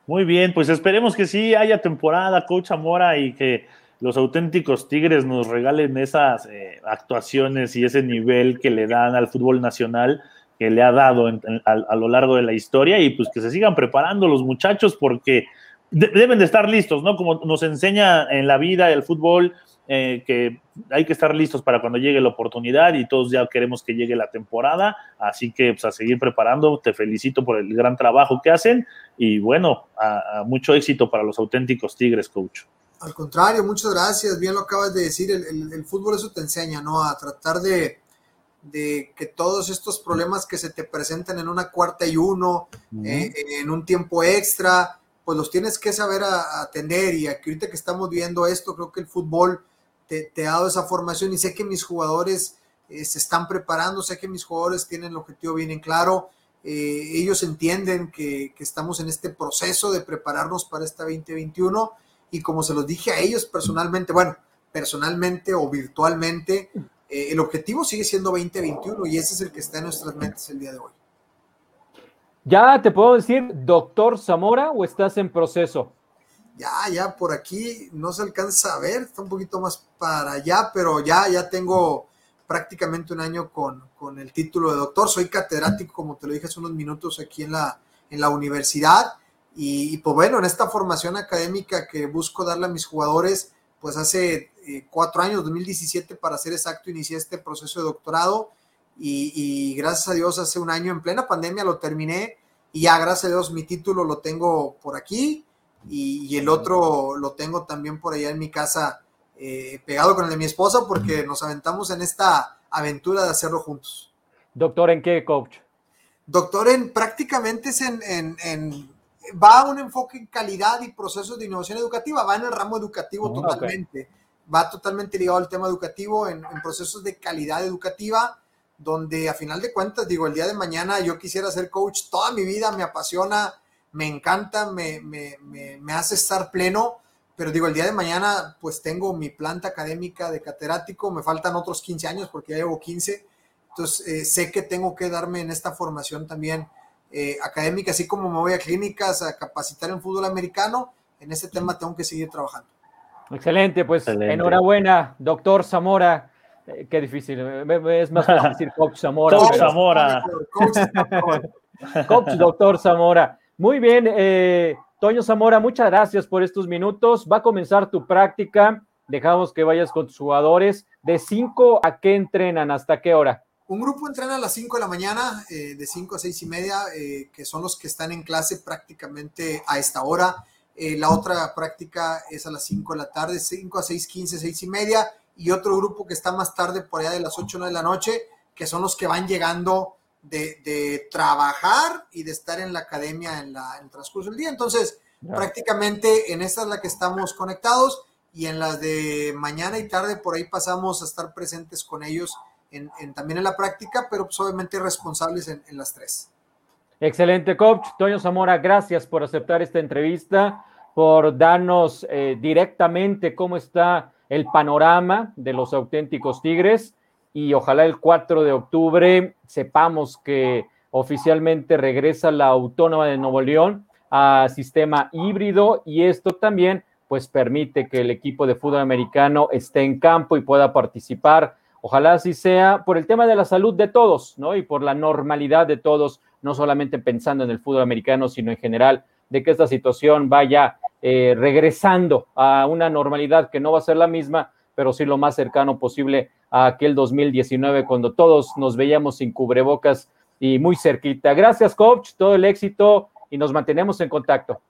Muy bien, pues esperemos que sí haya temporada, coach Amora, y que los auténticos Tigres nos regalen esas eh, actuaciones y ese nivel que le dan al fútbol nacional que le ha dado a, lo largo de la historia y pues que se sigan preparando los muchachos porque deben de estar listos, ¿no? Como nos enseña en la vida el fútbol, eh, que hay que estar listos para cuando llegue la oportunidad y todos ya queremos que llegue la temporada, así que pues, a seguir preparando, te felicito por el gran trabajo que hacen y bueno, a, mucho éxito para los auténticos Tigres, coach.
Al contrario, muchas gracias, bien lo acabas de decir, el, fútbol eso te enseña, ¿no? A tratar de, de, que todos estos problemas que se te presentan en una cuarta y uno, eh, en un tiempo extra, pues los tienes que saber atender. Y aquí ahorita que estamos viendo esto, creo que el fútbol te, ha dado esa formación y sé que mis jugadores eh, se están preparando, sé que mis jugadores tienen el objetivo bien en claro, eh, ellos entienden que, estamos en este proceso de prepararnos para esta 2021 y como se los dije a ellos personalmente, bueno, personalmente o virtualmente, eh, el objetivo sigue siendo 2021 y ese es el que está en nuestras mentes el día de hoy.
¿Ya te puedo decir doctor Zamora o estás en proceso?
Ya, ya por aquí no se alcanza a ver, está un poquito más para allá, pero ya, ya tengo prácticamente un año con, con el título de doctor. Soy catedrático, como te lo dije hace unos minutos, aquí en la, en la universidad. Y, pues bueno, en esta formación académica que busco darle a mis jugadores, pues hace eh, cuatro años, 2017 para ser exacto, inicié este proceso de doctorado y, y, gracias a Dios hace un año en plena pandemia lo terminé y ya gracias a Dios mi título lo tengo por aquí y, el otro lo tengo también por allá en mi casa eh, pegado con el de mi esposa porque nos aventamos en esta aventura de hacerlo juntos.
Doctor, ¿en qué, coach?
Doctor, en prácticamente es en, en, va a un enfoque en calidad y procesos de innovación educativa, va en el ramo educativo oh, totalmente, va totalmente ligado al tema educativo, en, en, procesos de calidad educativa, donde a final de cuentas, digo, el día de mañana yo quisiera ser coach toda mi vida, me apasiona me encanta, me, me, me, hace estar pleno, pero digo, el día de mañana pues tengo mi planta académica de catedrático, me faltan otros 15 años porque ya llevo 15, entonces eh, sé que tengo que darme en esta formación también eh, académica, así como me voy a clínicas a capacitar en fútbol americano, en ese tema tengo que seguir trabajando.
Excelente, pues enhorabuena, doctor Zamora. Eh, qué difícil, es más fácil decir coach Zamora.
Coach Zamora.
Coach, doctor Zamora. Muy bien, eh, Toño Zamora, muchas gracias por estos minutos. Va a comenzar tu práctica. Dejamos que vayas con tus jugadores. ¿De 5 a qué entrenan? ¿Hasta qué hora?
Un grupo entrena a las 5 de la mañana, eh, de 5 a 6 y media, que son los que están en clase prácticamente a esta hora. Eh, la otra práctica es a las 5 de la tarde, 5 a 6, 15, 6 y media. Y otro grupo que está más tarde, por allá de las 8 de la noche, que son los que van llegando de, trabajar y de estar en la academia en, la, el transcurso del día. Entonces, prácticamente en esta es la que estamos conectados y en las de mañana y tarde por ahí pasamos a estar presentes con ellos en, también en la práctica, pero pues obviamente responsables en, en las tres.
Excelente, coach. Toño Zamora, gracias por aceptar esta entrevista, por darnos eh, directamente cómo está el panorama de los auténticos Tigres y ojalá el 4 de octubre sepamos que oficialmente regresa la Autónoma de Nuevo León a sistema híbrido y esto también pues permite que el equipo de fútbol americano esté en campo y pueda participar. Ojalá así sea por el tema de la salud de todos, ¿no? Y por la normalidad de todos no solamente pensando en el fútbol americano, sino en general, de que esta situación vaya eh, regresando a una normalidad que no va a ser la misma, pero sí lo más cercano posible a aquel 2019 cuando todos nos veíamos sin cubrebocas y muy cerquita. Gracias, coach, todo el éxito y nos mantenemos en contacto.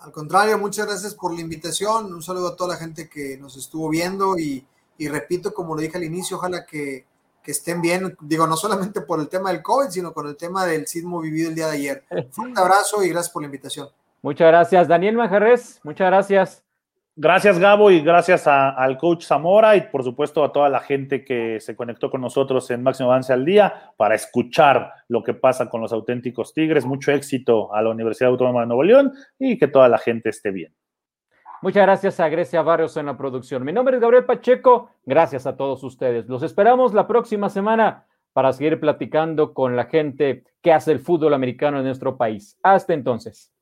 Al contrario, muchas gracias por la invitación. Un saludo a toda la gente que nos estuvo viendo y, y repito, como lo dije al inicio, ojalá que que estén bien, digo, no solamente por el tema del COVID, sino con el tema del sismo vivido el día de ayer. Un abrazo y gracias por la invitación.
Muchas gracias, Daniel Manjarres, muchas gracias.
Gracias, Gabo, y gracias al coach Zamora y por supuesto a toda la gente que se conectó con nosotros en Máximo Avance al Día para escuchar lo que pasa con los auténticos Tigres. Mucho éxito a la Universidad Autónoma de Nuevo León y que toda la gente esté bien.
Muchas gracias a Grecia Barrios en la producción. Mi nombre es Gabriel Pacheco. Gracias a todos ustedes. Los esperamos la próxima semana para seguir platicando con la gente que hace el fútbol americano en nuestro país. Hasta entonces.